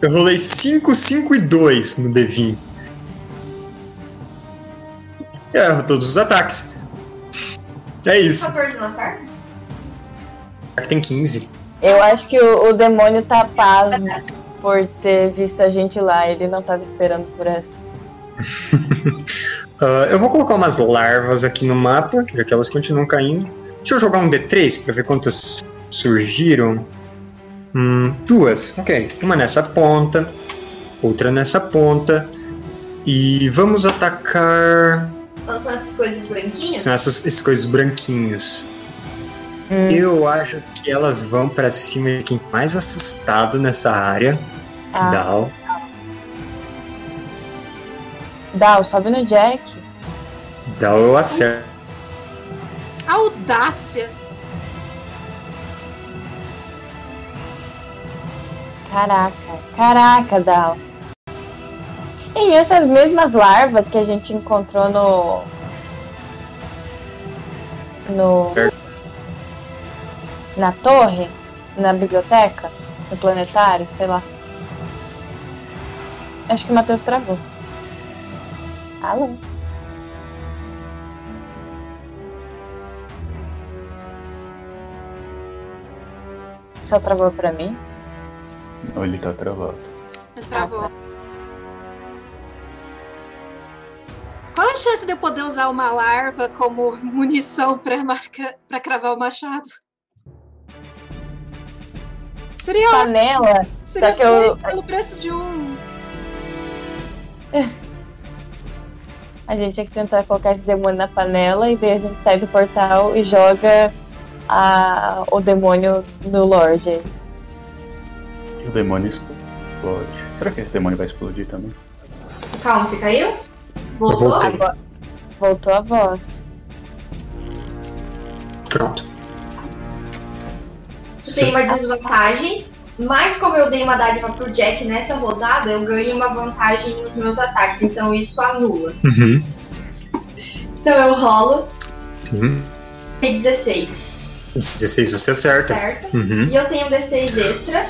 Eu rolei 5, 5 e 2 no D20. Eu erro todos os ataques. É isso. 14 não acerta? Tem 15. Eu acho que o, o demônio tá pasmo por ter visto a gente lá. Ele não tava esperando por essa. Ah, eu vou colocar umas larvas aqui no mapa, já que elas continuam caindo. Deixa eu jogar um D3 pra ver quantas surgiram. Hum, duas, ok. Uma nessa ponta, outra nessa ponta. E vamos atacar. Então são essas coisas branquinhas? São essas, esses coisas branquinhos. Hum, Eu acho que elas vão pra cima de quem mais assustado nessa área. ah, Dal. Dal, sobe no Jack. Dal eu acerto. Audácia! Caraca, caraca, Dal. E essas mesmas larvas que a gente encontrou no. No. Na torre? Na biblioteca? No planetário? Sei lá. Acho que o Matheus travou. Alô? Só travou pra mim? Ou ele tá travado. Ele travou. Qual a chance de eu poder usar uma larva como munição pra cravar o machado? Seria, Panela? seria só que eu- pelo preço de um. A gente tinha que tentar colocar esse demônio na panela e daí a gente sai do portal e joga a, o demônio no Lorde. O demônio explode. Será que esse demônio vai explodir também? Calma, você caiu? Voltou? Voltou a voz. Pronto. Tu tem uma desvantagem, mas como eu dei uma dádiva pro Jack nessa rodada, eu ganho uma vantagem nos meus ataques, então isso anula. Uhum. Então eu rolo Sim. e 16, 16 você acerta. certo? Uhum. E eu tenho um D6 extra.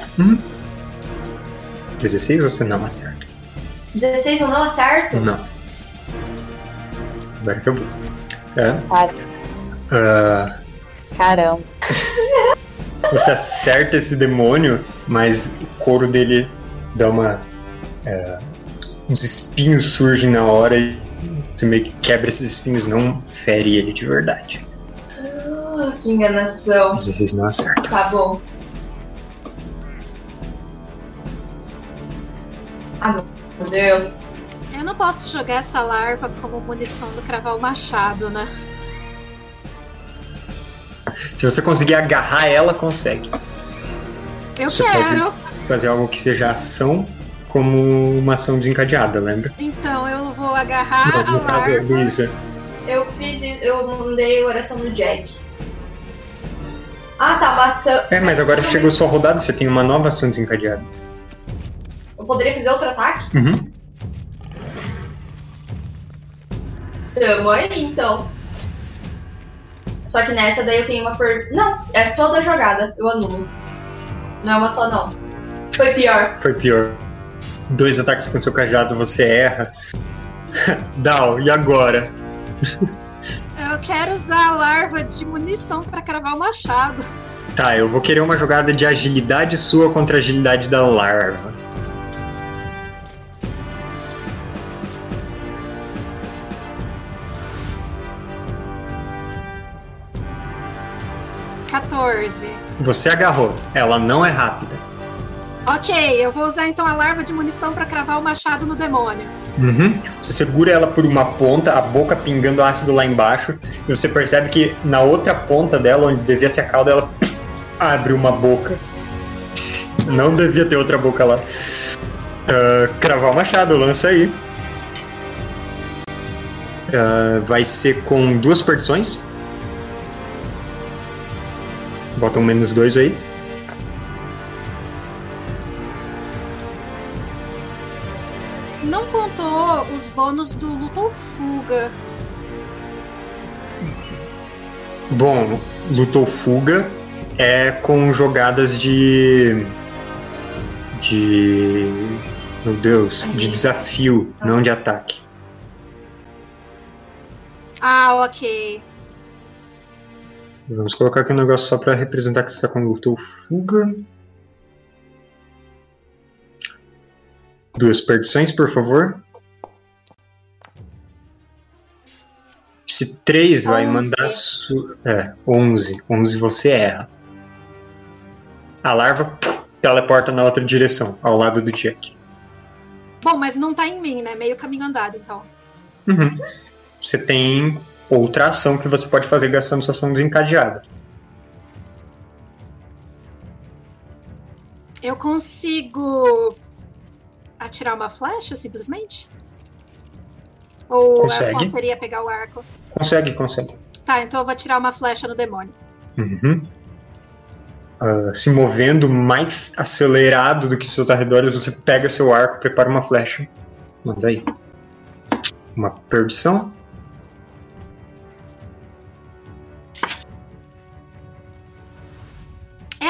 16 você não acerta. 16 eu não acerto? Não. Agora que eu vi. É. Ah, caramba. você acerta esse demônio, mas o couro dele dá uma. é, uns espinhos surgem na hora e você meio que quebra esses espinhos, não fere ele de verdade. Ah, que enganação. 16 não acerta. Tá bom. Ah, meu Deus. Eu não posso jogar essa larva como munição do cravar o machado, né? Se você conseguir agarrar ela, consegue. Eu Você quero! Fazer algo que seja ação como uma ação desencadeada, lembra? Então eu vou agarrar Não, a no caso, larva. Luísa. Eu fiz. Eu mandei oração no Jack. Ah, tá, maçã. É, mas agora chegou sua rodada, você tem uma nova ação desencadeada. Eu poderia fazer outro ataque? Uhum. Tamo aí, então. Só que nessa daí eu tenho uma per... Não, é toda jogada, eu anulo. Não é uma só, não. Foi pior. Foi pior. Dois ataques com seu cajado, você erra. Dal, e agora? Eu quero usar a larva de munição pra cravar o machado. Tá, eu vou querer uma jogada de agilidade sua contra a agilidade da larva. Quatorze. Você agarrou, ela não é rápida. Ok, eu vou usar então a larva de munição pra cravar o machado no demônio. Uhum. Você segura ela por uma ponta, a boca pingando ácido lá embaixo, e você percebe que na outra ponta dela, onde devia ser a cauda, ela abre uma boca. Não devia ter outra boca lá. Ah, cravar o machado, lança aí. Ah, vai ser com duas perdições. Bota um menos dois aí. Não contou os bônus do luta ou fuga. Bom, luta ou fuga é com jogadas de. de. Meu Deus, de desafio, não de ataque. Ah, ok. Vamos colocar aqui um negócio só pra representar que você está com luta ou fuga. Duas perdições, por favor. Se três vai mandar. Su... É, 11. 11 você erra. A larva puf, teleporta na outra direção, ao lado do Jack. Bom, mas não tá em mim, né? Meio caminho andado, então. Uhum. Você tem outra ação que você pode fazer gastando sua ação desencadeada. Eu consigo atirar uma flecha, simplesmente? Ou a ação Consegue. seria pegar o arco? Consegue, consegue. Tá, então eu vou atirar uma flecha no demônio. Uhum. Ah, se movendo mais acelerado do que seus arredores, você pega seu arco, prepara uma flecha. Manda aí. Uma perdição.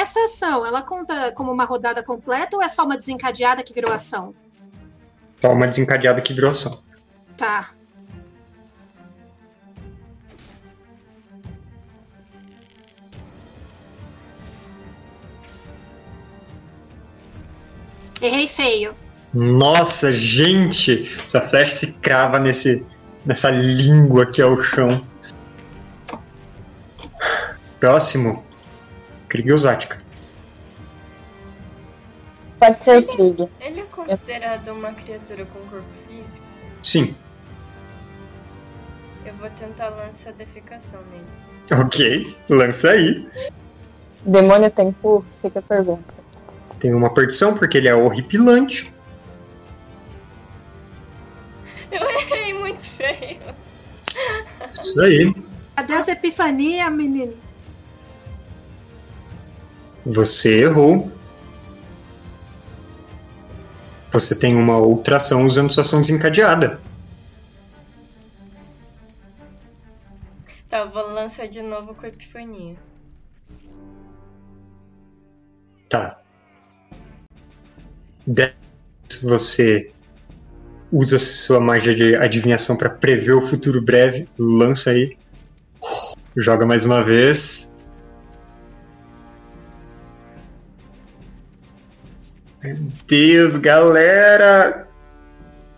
Essa ação, ela conta como uma rodada completa ou é só uma desencadeada que virou ação? Só uma desencadeada que virou ação. Tá. Errei feio. Nossa, gente! Essa flecha se crava nesse, nessa língua que é o chão. Próximo. Krigiozática. Pode ser o Krieg. Ele é considerado uma criatura com corpo físico? Sim. Eu vou tentar lançar defecação nele. Ok. Lança aí. Demônio tem cu? Fica a pergunta. Tem uma perdição porque ele é horripilante. Eu errei muito feio. Isso aí. Cadê essa epifania, menino? Você errou. Você tem uma outra ação usando sua ação desencadeada. Tá, eu vou lançar de novo com a epifania. Tá. Dez, você usa sua magia de adivinhação para prever o futuro breve. Lança aí. Joga mais uma vez. Meu Deus, galera!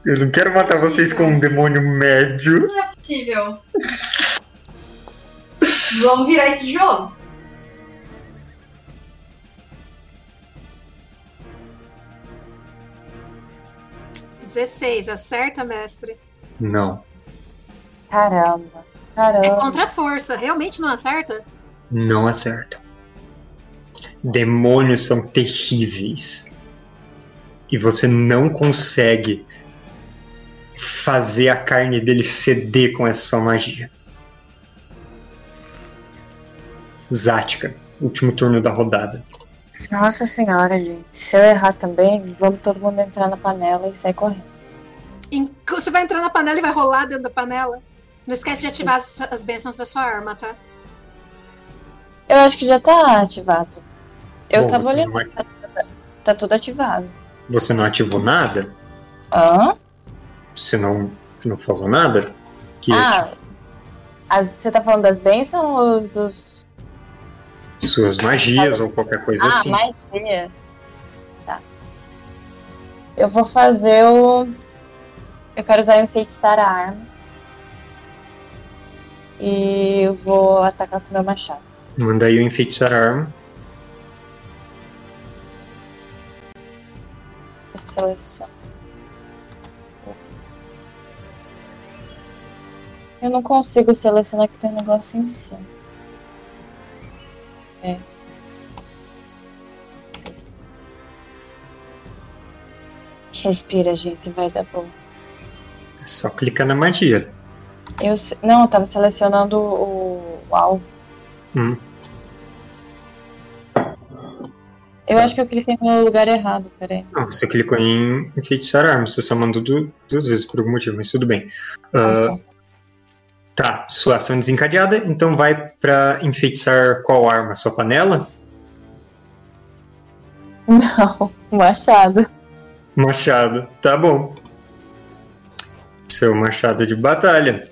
Eu não quero matar vocês com um demônio médio. Não é possível. Vamos virar esse jogo. Dezesseis, acerta, mestre. Não, Caramba. É Caramba. contra a força, realmente não acerta? não acerta. Demônios são terríveis. E você não consegue fazer a carne dele ceder com essa sua magia. Zática, último turno da rodada. Nossa senhora, gente. Se eu errar também, vamos todo mundo entrar na panela e sair correndo. Você vai entrar na panela e vai rolar dentro da panela. Não esquece de ativar as, as bênçãos da sua arma, tá? Eu acho que já tá ativado. Eu Bom, tava olhando, a- tá tudo ativado. Você não ativou nada? Hã? Você não, não falou nada? Que Ah, as- você tá falando das bênçãos ou dos. suas magias ou qualquer coisa ah, assim. magias. Tá. Eu vou fazer o. Eu quero usar enfeitiçar a arma. E eu vou atacar com meu machado. Manda aí o enfeitiçar a arma. Seleção. Eu não consigo selecionar que tem um negócio em cima. É. Respira, gente, vai dar bom. É só clicar na magia. Eu, não, eu tava selecionando o, o alvo. Hum. Eu acho que eu cliquei no lugar errado, peraí. Não, você clicou em enfeitiçar a arma. Você só mandou du- duas vezes por algum motivo, mas tudo bem. Ah, tá, sua ação desencadeada, então vai pra enfeitiçar qual arma? Sua panela? Não, machado. Machado, tá bom. Seu machado de batalha.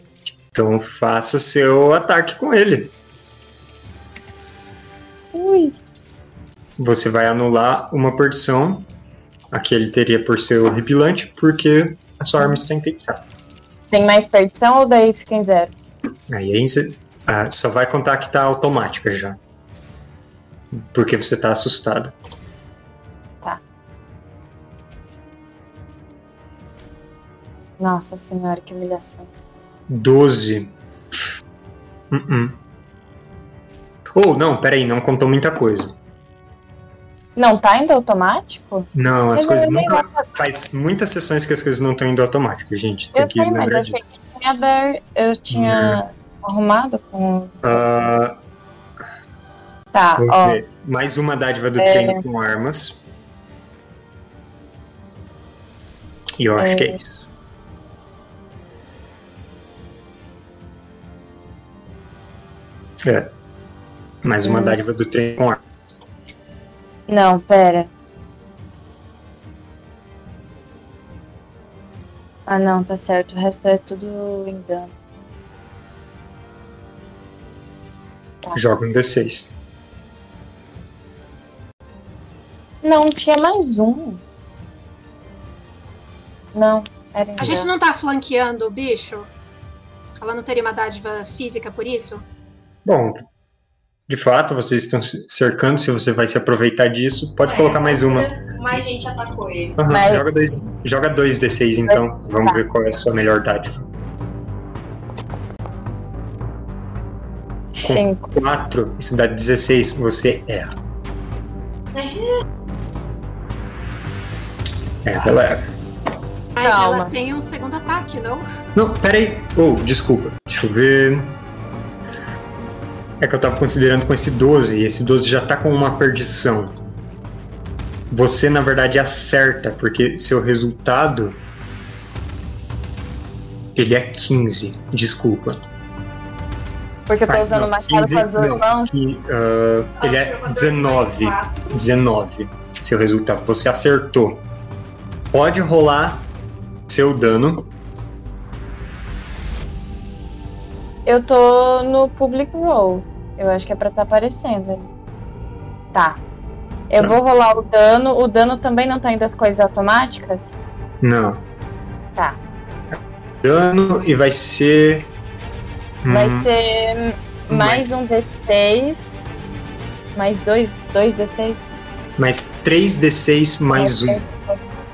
Então faça seu ataque com ele. Ui. Você vai anular uma perdição. Aqui ele teria por ser horripilante, porque a sua arma está enfeitiçada. Tem mais perdição ou daí fica em zero? Aí aí você- ah, só vai contar que tá automática já. Porque você tá assustado. Nossa senhora, que humilhação. 12. Uh-uh. Oh, não, peraí, não contou muita coisa. Não tá indo automático? Não, as Mas coisas eu nem nunca. vou- Faz muitas sessões que as coisas não estão indo automático, gente. Tem Eu que sei, mas lembrar eu achei disso. que tinha aberto. Eu tinha arrumado com. Ah, Tá, vamos ó. ver. Mais uma dádiva do É. treino com armas. E eu acho É. que é isso. É. Mais uma Hum. dádiva do treino com armas. Não, pera. Ah, não, tá certo. O resto é tudo em dano. Joga um D6. Não, tinha mais um. Não, era em A gente dano. não tá flanqueando o bicho? Ela não teria uma dádiva física por isso? Bom, de fato, vocês estão cercando. Se você vai se aproveitar disso, pode É, colocar mais uma. Mais gente atacou ele. Aham, Mas- joga, dois, joga dois D6 então. Vamos ver qual é a sua melhor dádiva. Cinco. 4, isso dá 16, você erra. É, galera. Mas Calma. ela tem um segundo ataque, não? Não, peraí. Oh, desculpa. Deixa eu ver. É que eu tava considerando com esse 12, e esse 12 já tá com uma perdição. Você, na verdade, acerta, porque seu resultado. Ele é 15. Desculpa. Porque eu tô Ah, usando não, o machado 15 com as duas não. mãos. E, ah, ele é 19. 19. Seu resultado. Você acertou. Pode rolar seu dano. Eu tô no public roll. Eu acho que é pra tá aparecendo ali. Tá. Eu Tá. vou rolar o dano. O dano também não tá indo as coisas automáticas? Não. Tá. Dano e vai ser. Vai Hum, ser mais um D6. Mais dois, dois D6? mais 3d6 mais um.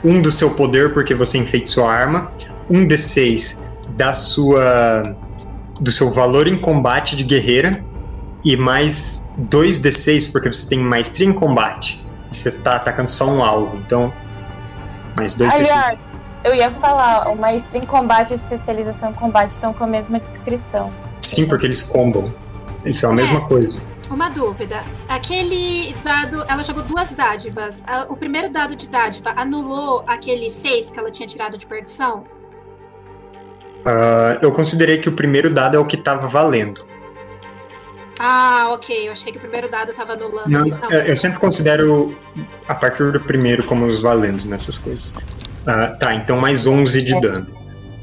Um do seu poder, porque você enfeitiçou a arma. Um d6 da sua. do seu valor em combate de guerreira. E mais 2d6, porque você tem maestria em combate. E você está atacando só um alvo. Então. Mais 2d6. Aliás, eu ia falar, o maestria em combate e especialização em combate estão com a mesma descrição. Sim, porque eles combam. Eles são a mesma É. coisa. Uma dúvida. Aquele dado, ela jogou duas dádivas. O primeiro dado de dádiva anulou aquele 6 que ela tinha tirado de perdição? Ah, eu considerei que o primeiro dado é o que estava valendo. Ah, ok. Eu achei que o primeiro dado tava anulando. Não, Não, eu, eu sempre considero a partir do primeiro como os valendos nessas coisas. Ah, tá, então mais 11 de É. dano.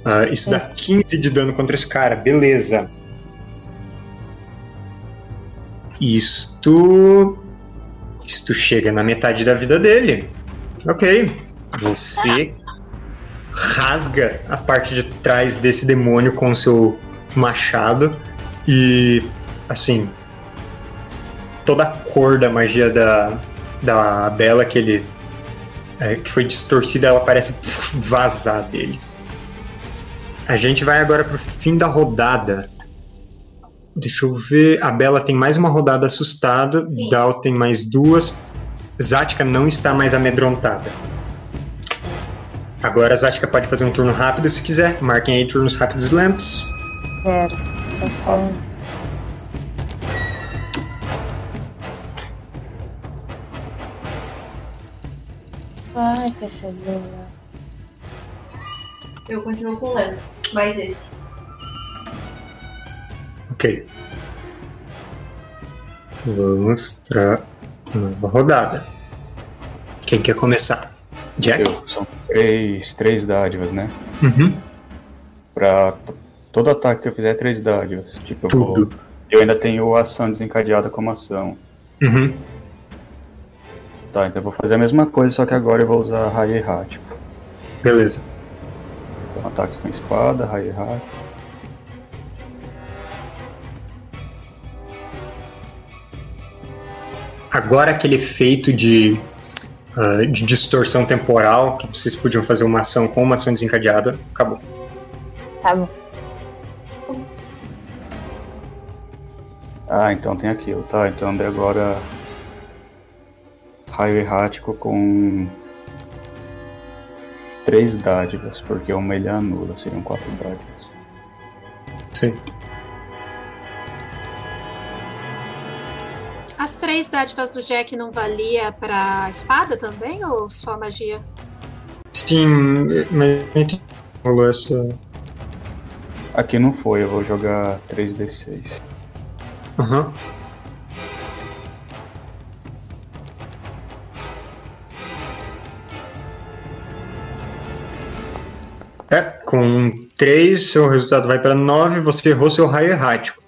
Ah, isso dá 15 de dano contra esse cara, beleza. Isto. Isto chega na metade da vida dele. Ok. Você rasga a parte de trás desse demônio com o seu machado e assim toda a cor da magia da, da Bela que ele é, que foi distorcida, ela parece vazar dele. A gente vai agora pro fim da rodada. Deixa eu ver. A Bela tem mais uma rodada assustada. Sim. Dal tem mais duas. Zatka não está mais amedrontada. Agora a Zatka pode fazer um turno rápido se quiser. Marquem aí turnos rápidos e lentos. Quero. Só tô... Ai, PCzinho. Eu continuo com o lento. Mais esse. Ok. Vamos pra nova rodada. Quem quer começar? Jack? Eu, são três, três dádivas, né? Uhum. Pra to- todo ataque que eu fizer é três dádivas. Tipo, eu, vou- eu ainda tenho a ação desencadeada como ação. Uhum. Tá, então eu vou fazer a mesma coisa, só que agora eu vou usar raio errático. Beleza. Então, ataque com espada, raio errático. Agora aquele efeito de, ah, de distorção temporal, que vocês podiam fazer uma ação com uma ação desencadeada, acabou. Tá bom. Ah, então tem aquilo, tá? Então daí agora. Raio errático com. Três dádivas, porque uma ele anula, seriam quatro dádivas. Sim. As três dádivas do Jack não valia pra espada também ou só magia? Sim, mas rolou essa. Aqui não foi, eu vou jogar 3d6. Aham. É, com 3, seu resultado vai para 9, você errou seu raio errático.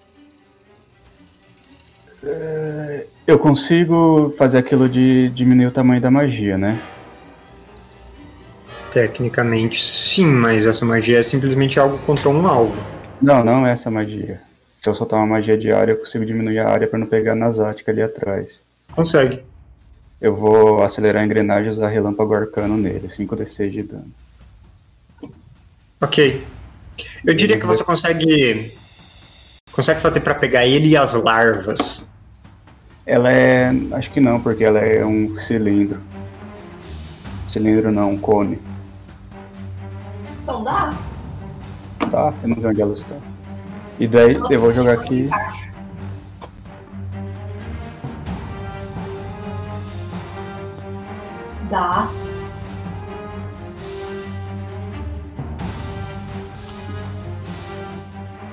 Eu consigo fazer aquilo de diminuir o tamanho da magia, né? Tecnicamente, sim, mas essa magia é simplesmente algo contra um alvo. Não, não é essa magia. Se eu soltar uma magia diária, eu consigo diminuir a área para não pegar na Zática ali atrás. Consegue. Eu vou acelerar a engrenagem e usar relâmpago arcano nele, 5d6 de dano. Ok. Eu diria que você consegue. Consegue fazer para pegar ele e as larvas. Ela é. Acho que não, porque ela é um cilindro. Cilindro não, um cone. Então dá. Tá, eu não sei onde elas estão. E daí Nossa, eu vou jogar aqui. Dá.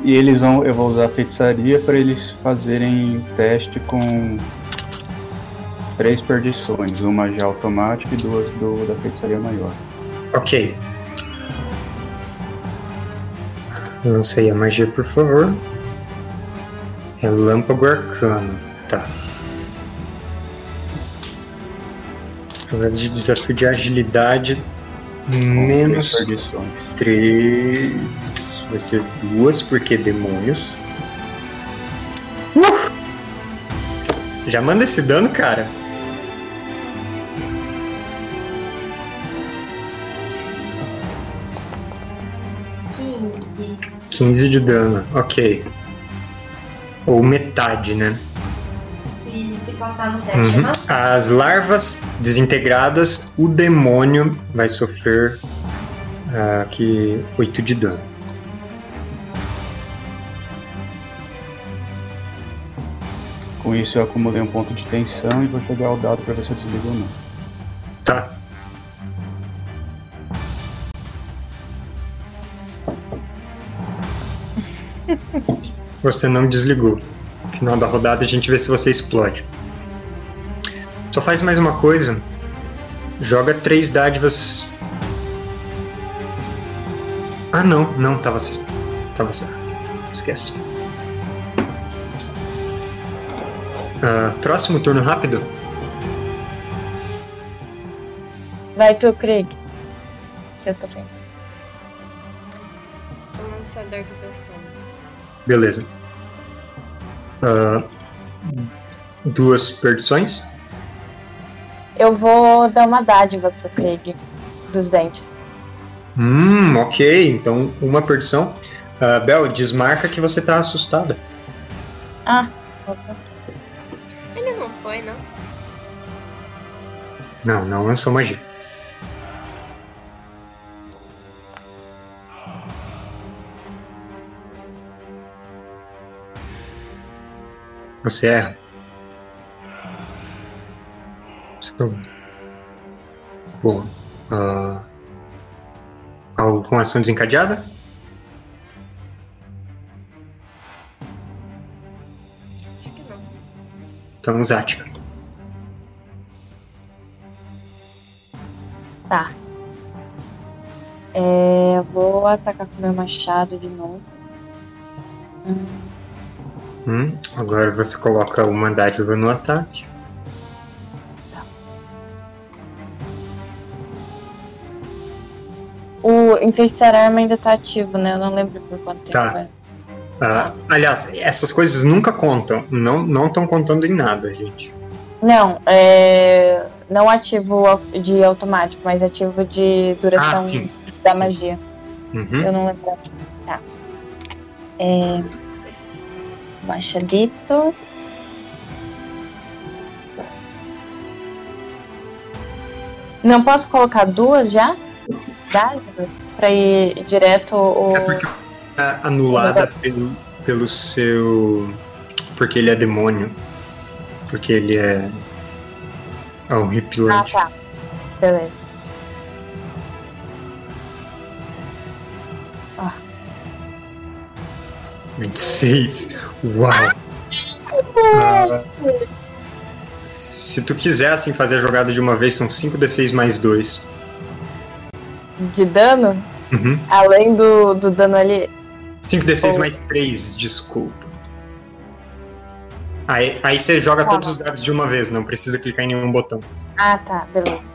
E eles vão. Eu vou usar a feitiçaria para eles fazerem teste com três perdições, uma já automática e duas do, da feitiçaria maior. Ok. Lança aí a magia, por favor. Relâmpago arcano. Tá. Jogada de desafio de agilidade. Com Menos três perdições. 3. Vai ser duas, porque demônios. Uh! Já manda esse dano, cara. Quinze. 15 de dano, ok. Ou metade, né? Se, se passar no teste, Uhum. mas As larvas desintegradas, o demônio vai sofrer ah, aqui 8 de dano. Com isso eu acumulei um ponto de tensão e vou jogar o dado para ver se eu desligo ou não. Tá. Você não desligou. No final da rodada a gente vê se você explode. Só faz mais uma coisa. Joga três dádivas. Ah não, não, tava certo. Tava certo. Esquece. Ah, próximo turno rápido. Vai tu, Craig. Que eu tô pensando. Das Sombras. Beleza. Ah, duas perdições. Eu vou dar uma dádiva pro Craig dos dentes. Hum, ok. Então, uma perdição. Ah, Bel, desmarca que você tá assustada. Ah, opa. Não, não lançou magia. Você erra. São- Boa. Algo com ação desencadeada? Acho que não. Então, Zática. Tá. É, vou atacar com meu machado de novo. Hum, agora você coloca uma dádiva no ataque. O enfeitiçar arma ainda tá ativo, né? Eu não lembro por quanto tempo Tá. é. Ah, aliás, essas coisas nunca contam. Não não estão contando em nada, gente. Não, é. Não ativo de automático, mas ativo de duração Ah, sim. da sim. magia. Uhum. Eu não lembro. Tá. É. Machadito. Não posso colocar duas já? Dádivas? Pra ir direto o. É porque é anulada pelo, pelo seu. Porque ele é demônio. Porque ele é. Ah, horripilante. tá. Beleza. Ah, 26. Uau! Ah, se tu quiser assim fazer a jogada de uma vez, são 5d6 mais 2. de dano? Uhum. Além do, do dano ali. 5d6 Oh. mais 3, desculpa. Aí, aí você joga Tá. todos os dados de uma vez, não precisa clicar em nenhum botão. Ah, tá, beleza.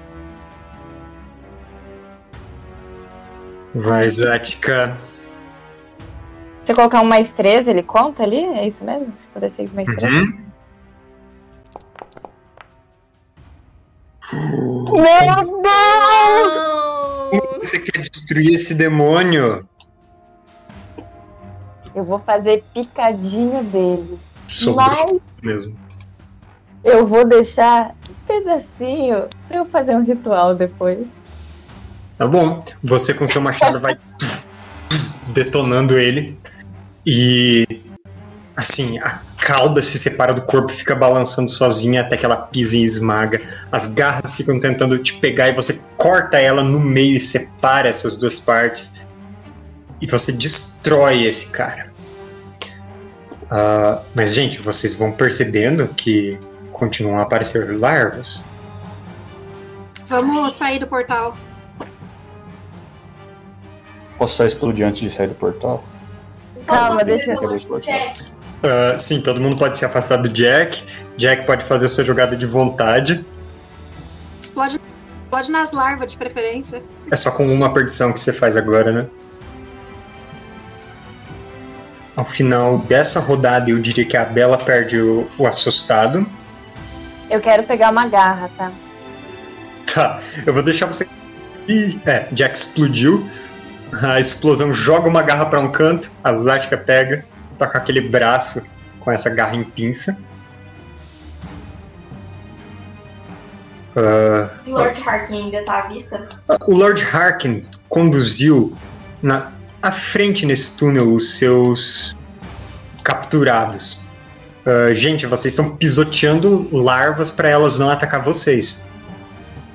Vai, Zatka. Se colocar um mais 3, ele conta ali? É isso mesmo? 56 mais 3? Uhum. Meu Deus! Não! Você quer destruir esse demônio? Eu vou fazer picadinho dele. Mas mesmo. eu vou deixar um pedacinho pra eu fazer um ritual depois. Tá bom. Você com seu machado vai detonando ele. E assim, a cauda se separa do corpo, fica balançando sozinha até que ela pisa e esmaga. As garras ficam tentando te pegar e você corta ela no meio e separa essas duas partes. E você destrói esse cara. Ah, mas, gente, vocês vão percebendo que continuam a aparecer larvas. Vamos sair do portal. Posso só explodir antes de sair do portal? Calma, deixa eu- Ah, sim, todo mundo pode se afastar do Jack. Jack pode fazer sua jogada de vontade. Explode, explode nas larvas, de preferência. É só com uma perdição que você faz agora, né? Ao final dessa rodada, eu diria que a Bela perde o, o assustado. Eu quero pegar uma garra, tá? Tá, eu vou deixar você. Ih, é, Jack explodiu. A explosão joga uma garra pra um canto. A Zatka pega, toca aquele braço com essa garra em pinça. Ah, Lord Harkin ainda tá à vista? O Lord Harkin conduziu na à frente nesse túnel os seus capturados. Ah, gente, vocês estão pisoteando larvas para elas não atacar vocês.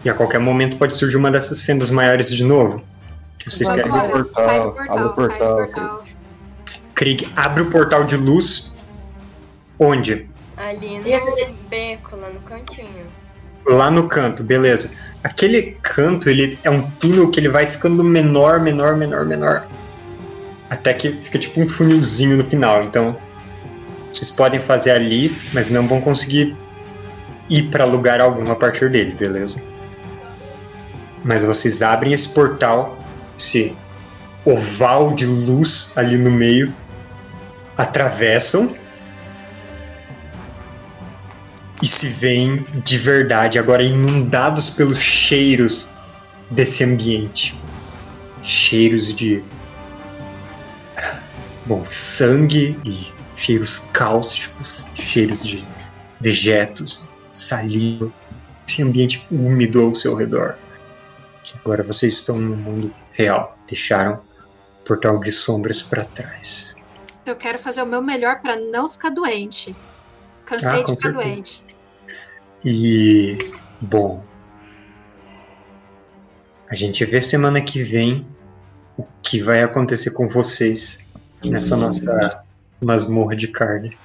E a qualquer momento pode surgir uma dessas fendas maiores de novo. Que vocês querem. lá. Agora, portal, sai do abre o portal, sai do portal. Krieg abre o portal de luz. Onde? Ali no beco, lá no cantinho. Lá no canto, beleza. Aquele canto, ele é um túnel que ele vai ficando menor, menor, menor, menor. Até que fica tipo um funilzinho no final. Então, vocês podem fazer ali, mas não vão conseguir ir para lugar algum a partir dele, beleza? Mas vocês abrem esse portal, esse oval de luz ali no meio, atravessam e se veem de verdade, agora inundados pelos cheiros desse ambiente. Cheiros de. Bom, sangue e cheiros cáusticos, cheiros de dejetos, saliva, esse ambiente úmido ao seu redor. Agora vocês estão no mundo real, deixaram o portal de sombras para trás. Eu quero fazer o meu melhor pra não ficar doente. Cansei Ah, de ficar certeza. doente. E, bom, a gente vê semana que vem o que vai acontecer com vocês nessa nossa masmorra de carne.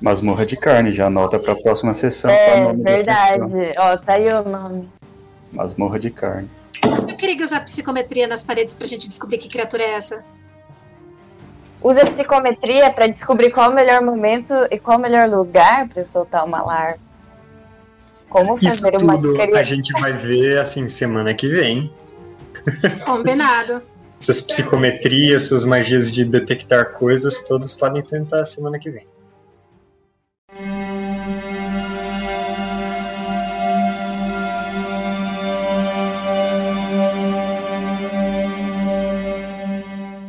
Masmorra de carne, já anota pra próxima sessão. tá o É, sessão. verdade. Ó, tá aí o nome. Masmorra de carne. Se eu queria usar psicometria nas paredes pra gente descobrir que criatura é essa? Usa psicometria pra descobrir qual o melhor momento e qual o melhor lugar pra eu soltar uma larva. Como Isso fazer uma tudo a gente vai ver assim semana que vem. Combinado. Suas psicometrias, suas magias de detectar coisas, todos podem tentar semana que vem.